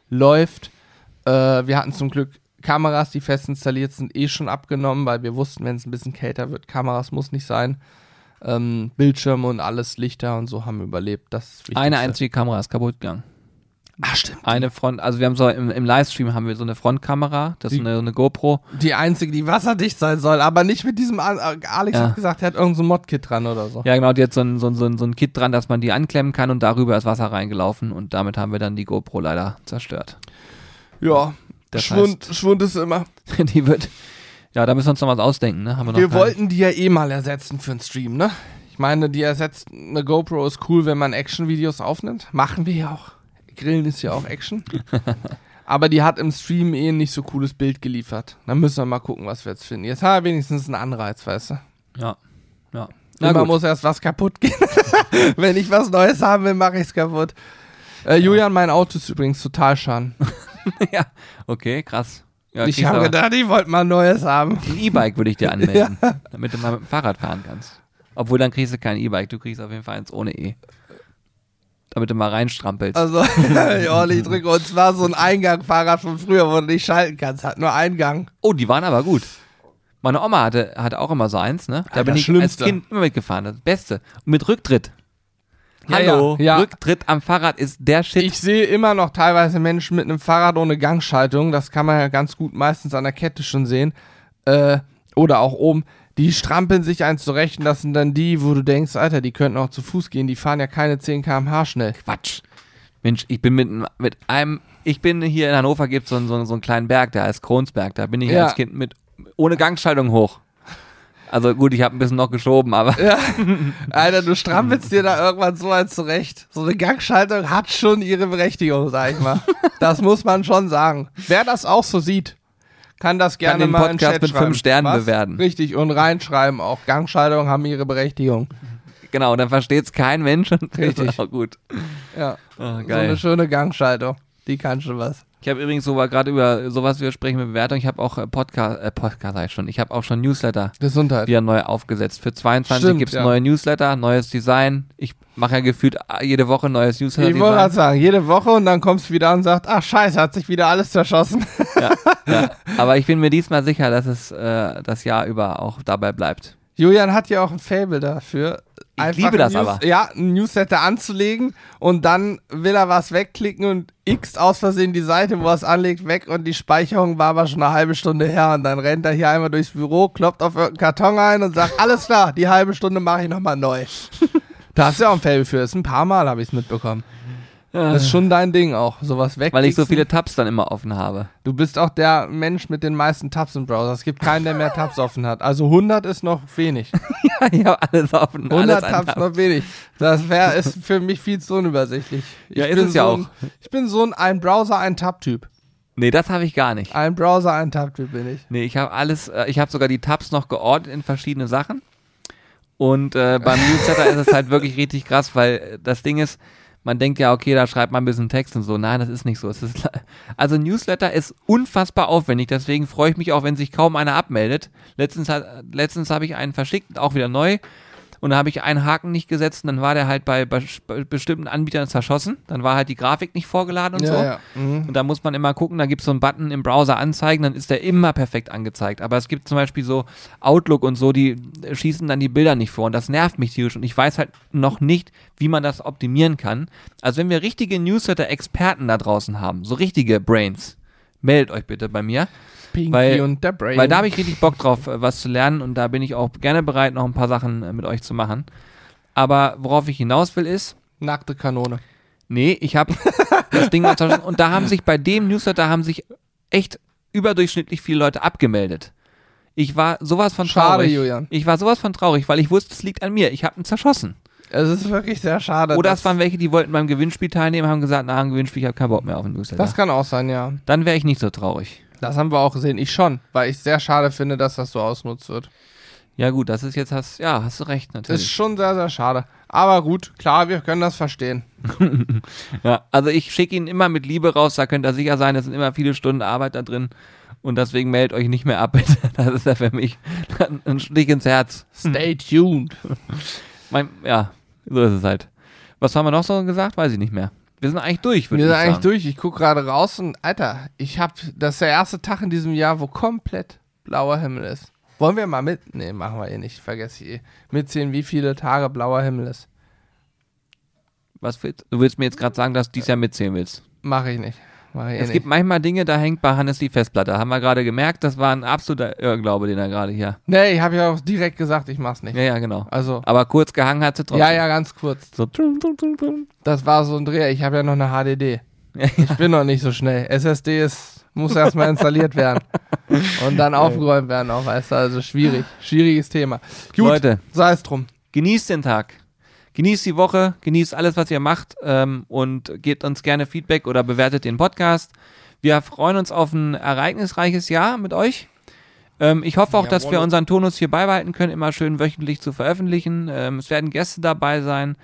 läuft. Äh, wir hatten zum Glück Kameras, die fest installiert sind, eh schon abgenommen, weil wir wussten, wenn es ein bisschen kälter wird, Kameras muss nicht sein. Ähm, Bildschirme und alles, Lichter und so haben überlebt. Das Eine einzige Kamera ist kaputt gegangen. Ah, stimmt. Eine Front, also wir haben so im, im Livestream haben wir so eine Frontkamera, das ist Die- eine, eine GoPro. Die einzige, die wasserdicht sein soll, aber nicht mit diesem. Alex Ja. hat gesagt, er hat irgendein so Mod-Kit dran oder so. Ja, genau, die hat so ein, so, ein, so, ein, so Kit dran, dass man die anklemmen kann und darüber ist Wasser reingelaufen und damit haben wir dann die GoPro leider zerstört. Ja, Das Schwund, Schwund ist immer. die wird, ja, da müssen wir uns noch was ausdenken, ne? Haben wir noch Wir keinen- wollten die ja eh mal ersetzen für einen Stream, ne? Ich meine, die ersetzt, eine GoPro ist cool, wenn man Action-Videos aufnimmt. Machen wir ja auch. Grillen ist ja auch Action. Aber die hat im Stream eh ein nicht so cooles Bild geliefert. Dann müssen wir mal gucken, was wir jetzt finden. Jetzt haben wir wenigstens einen Anreiz, weißt du? Ja, ja. Na Immer gut. muss erst was kaputt gehen. wenn ich was Neues haben will, mache ich es kaputt. Äh, Julian, mein Auto ist übrigens total schaden. ja, okay, krass. Ja, ich habe gedacht, ich wollte mal Neues haben. Ein E-Bike würde ich dir anmelden, damit du mal mit dem Fahrrad fahren kannst. Obwohl, dann kriegst du kein E-Bike, du kriegst auf jeden Fall eins ohne E. damit du mal reinstrampelst. Also, ordentlich drücke. Und zwar so ein Eingang-Fahrrad von früher, wo du nicht schalten kannst. Hat nur Eingang. oh, die waren aber gut. Meine Oma hatte, hatte auch immer so eins, ne? Da Ah, bin ich Schlimmste. als Kind immer mitgefahren. Das Beste. Und mit Rücktritt. Ja, Hallo, ja, ja. Rücktritt am Fahrrad ist der Shit. Ich sehe immer noch teilweise Menschen mit einem Fahrrad ohne Gangschaltung. Das kann man ja ganz gut meistens an der Kette schon sehen. Äh, oder auch oben. Die strampeln sich eins zurecht und das sind dann die, wo du denkst, Alter, die könnten auch zu Fuß gehen. Die fahren ja keine 10 km/h schnell. Quatsch. Mensch, ich bin mit, mit einem, ich bin hier in Hannover, gibt so es so, so einen kleinen Berg, der heißt Kronsberg. Da bin ich Ja. als Kind mit, ohne Gangschaltung hoch. Also gut, ich habe ein bisschen noch geschoben, aber Alter, du strampelst dir da irgendwann so eins zurecht. So eine Gangschaltung hat schon ihre Berechtigung, sag ich mal. Das muss man schon sagen. Wer das auch so sieht, kann das gerne den mal in Podcast mit fünf Sternen Was? bewerten. Richtig, und reinschreiben auch. Gangschaltungen haben ihre Berechtigung. genau, dann versteht es kein Mensch und Richtig. ist auch gut. Ja. Oh, So eine schöne Gangschaltung. Die kann schon was. Ich habe übrigens so gerade über sowas, wir sprechen mit Bewertung, ich habe auch äh, Podcast, äh, Podcast ich schon, ich habe auch schon Newsletter Gesundheit. wieder neu aufgesetzt. Für 22 Stimmt, gibt's ja. neue Newsletter, neues Design. Ich mache ja gefühlt jede Woche neues Ich wollte gerade sagen, jede Woche und dann kommst du wieder und sagst, ach scheiße, hat sich wieder alles zerschossen. Ja, aber ich bin mir diesmal sicher, dass es äh, das Jahr über auch dabei bleibt. Julian hat ja auch ein Fable dafür. Ich liebe das ein aber. Ja, ein Newsletter anzulegen und dann will er was wegklicken und x aus Versehen die Seite, wo er es anlegt, weg und die Speicherung war aber schon eine halbe Stunde her und dann rennt er hier einmal durchs Büro, kloppt auf irgendeinen Karton ein und sagt, alles klar, die halbe Stunde mache ich nochmal neu. da hast du ja auch ein Fable für. Das ist ein paar Mal habe ich es mitbekommen. Das ist schon dein Ding auch, sowas weg. Weil ich so viele Tabs dann immer offen habe. Du bist auch der Mensch mit den meisten Tabs im Browser. Es gibt keinen, der mehr Tabs offen hat. Also 100 ist noch wenig. ich habe alles offen. 100 alles Tabs an- noch wenig. Das wäre ist für mich viel zu unübersichtlich. Ich Ja, ist bin es ja so auch. Ein, ich bin so ein, ein Browser, ein Tab-Typ. Nee, das habe ich gar nicht. Ein Browser, ein Tab-Typ bin ich. Nee, ich habe alles, äh, ich habe sogar die Tabs noch geordnet in verschiedene Sachen. Und äh, beim Newsletter ist es halt wirklich richtig krass, weil das Ding ist, man denkt ja, okay, da schreibt man ein bisschen Text und so. Nein, das ist nicht so. Ist, also Newsletter ist unfassbar aufwendig, deswegen freue ich mich auch, wenn sich kaum einer abmeldet. Letztens, letztens habe ich einen verschickt, auch wieder neu. Und da habe ich einen Haken nicht gesetzt und dann war der halt bei, bei, bei bestimmten Anbietern zerschossen. Dann war halt die Grafik nicht vorgeladen und so. ja. Mhm. Und da muss man immer gucken, da gibt es so einen Button im Browser anzeigen, dann ist der immer perfekt angezeigt. Aber es gibt zum Beispiel so Outlook und so, die schießen dann die Bilder nicht vor und das nervt mich tierisch und ich weiß halt noch nicht, wie man das optimieren kann. Also wenn wir richtige Newsletter-Experten da draußen haben, so richtige Brains, meldet euch bitte bei mir, Pinky weil- und der Brain. weil da habe ich richtig Bock drauf, äh, was zu lernen und da bin ich auch gerne bereit, noch ein paar Sachen äh, mit euch zu machen. Aber worauf ich hinaus will ist, Nackte Kanone. Nee, ich habe das Ding mal zerschossen. Und da haben sich bei dem Newsletter haben sich echt überdurchschnittlich viele Leute abgemeldet. Ich war sowas von Schade, traurig. Julian. Ich war sowas von traurig, weil ich wusste, es liegt an mir. Ich habe ihn zerschossen. Es ist wirklich sehr schade. Oder das, es waren welche, die wollten beim Gewinnspiel teilnehmen, haben gesagt, na, ein Gewinnspiel, ich habe keinen Bock mehr auf den Newsletter. das kann auch sein, ja. Dann wäre ich nicht so traurig. Das haben wir auch gesehen. Ich schon, weil ich sehr schade finde, dass das so ausnutzt wird. Ja gut, das ist jetzt, hast, ja, hast du recht, Das ist natürlich. schon sehr, sehr schade. Aber gut, klar, wir können das verstehen. Ja, also ich schicke ihn immer mit Liebe raus, da könnt ihr sicher sein, es sind immer viele Stunden Arbeit da drin. Und deswegen meldet euch nicht mehr ab, bitte. Das ist ja für mich ein Stich ins Herz. Stay tuned. Mein, ja, so ist es halt. Was haben wir noch so gesagt? Weiß ich nicht mehr. Wir sind eigentlich durch, würde Wir ich sind eigentlich sagen. durch. Ich gucke gerade raus und, Alter, ich hab, das ist der erste Tag in diesem Jahr, wo komplett blauer Himmel ist. Wollen wir mal mit? Nee, machen wir eh nicht. Vergesse ich eh. Mitzählen, wie viele Tage blauer Himmel ist. Was willst, du willst mir jetzt gerade sagen, dass du dies Jahr mitzählen willst. Mache ich nicht. Eh es nicht. gibt manchmal Dinge, da hängt bei Hannes die Festplatte. Haben wir gerade gemerkt, das war ein absoluter Irrglaube, den er gerade hier. nee, ich habe ja auch direkt gesagt, ich mach's nicht. Ja, ja, genau. Also, Aber kurz gehangen hat sie trotzdem. ja, ja, ganz kurz. So. Das war so ein Dreher. Ich habe ja noch eine HDD. Ich bin noch nicht so schnell. SSD ist, muss erstmal installiert werden. Und dann aufgeräumt werden auch, weißt du, also schwierig. Schwieriges Thema. Gut, Leute, sei es drum. genießt den Tag. Genießt die Woche, genießt alles, was ihr macht ähm, und gebt uns gerne Feedback oder bewertet den Podcast. Wir freuen uns auf ein ereignisreiches Jahr mit euch. Ähm, ich hoffe auch, dass wir unseren Tonus hier beibehalten können, immer schön wöchentlich zu veröffentlichen. Ähm, es werden Gäste dabei sein.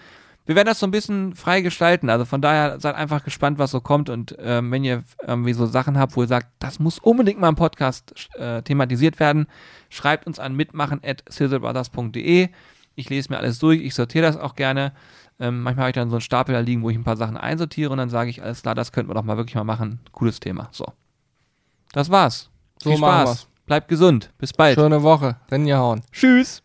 Wir werden das so ein bisschen frei gestalten. Also von daher seid einfach gespannt, was so kommt. Und ähm, wenn ihr irgendwie so Sachen habt, wo ihr sagt, das muss unbedingt mal im Podcast äh, thematisiert werden, schreibt uns an mitmachen at sizzlebrothers.de. Ich lese mir alles durch, ich sortiere das auch gerne. Ähm, manchmal habe ich dann so einen Stapel da liegen, wo ich ein paar Sachen einsortiere und dann sage ich, alles klar, das könnten wir doch mal wirklich mal machen. Cooles Thema. So. Das war's. So Viel Spaß. Bleibt gesund. Bis bald. Schöne Woche. Renn hauen. Tschüss.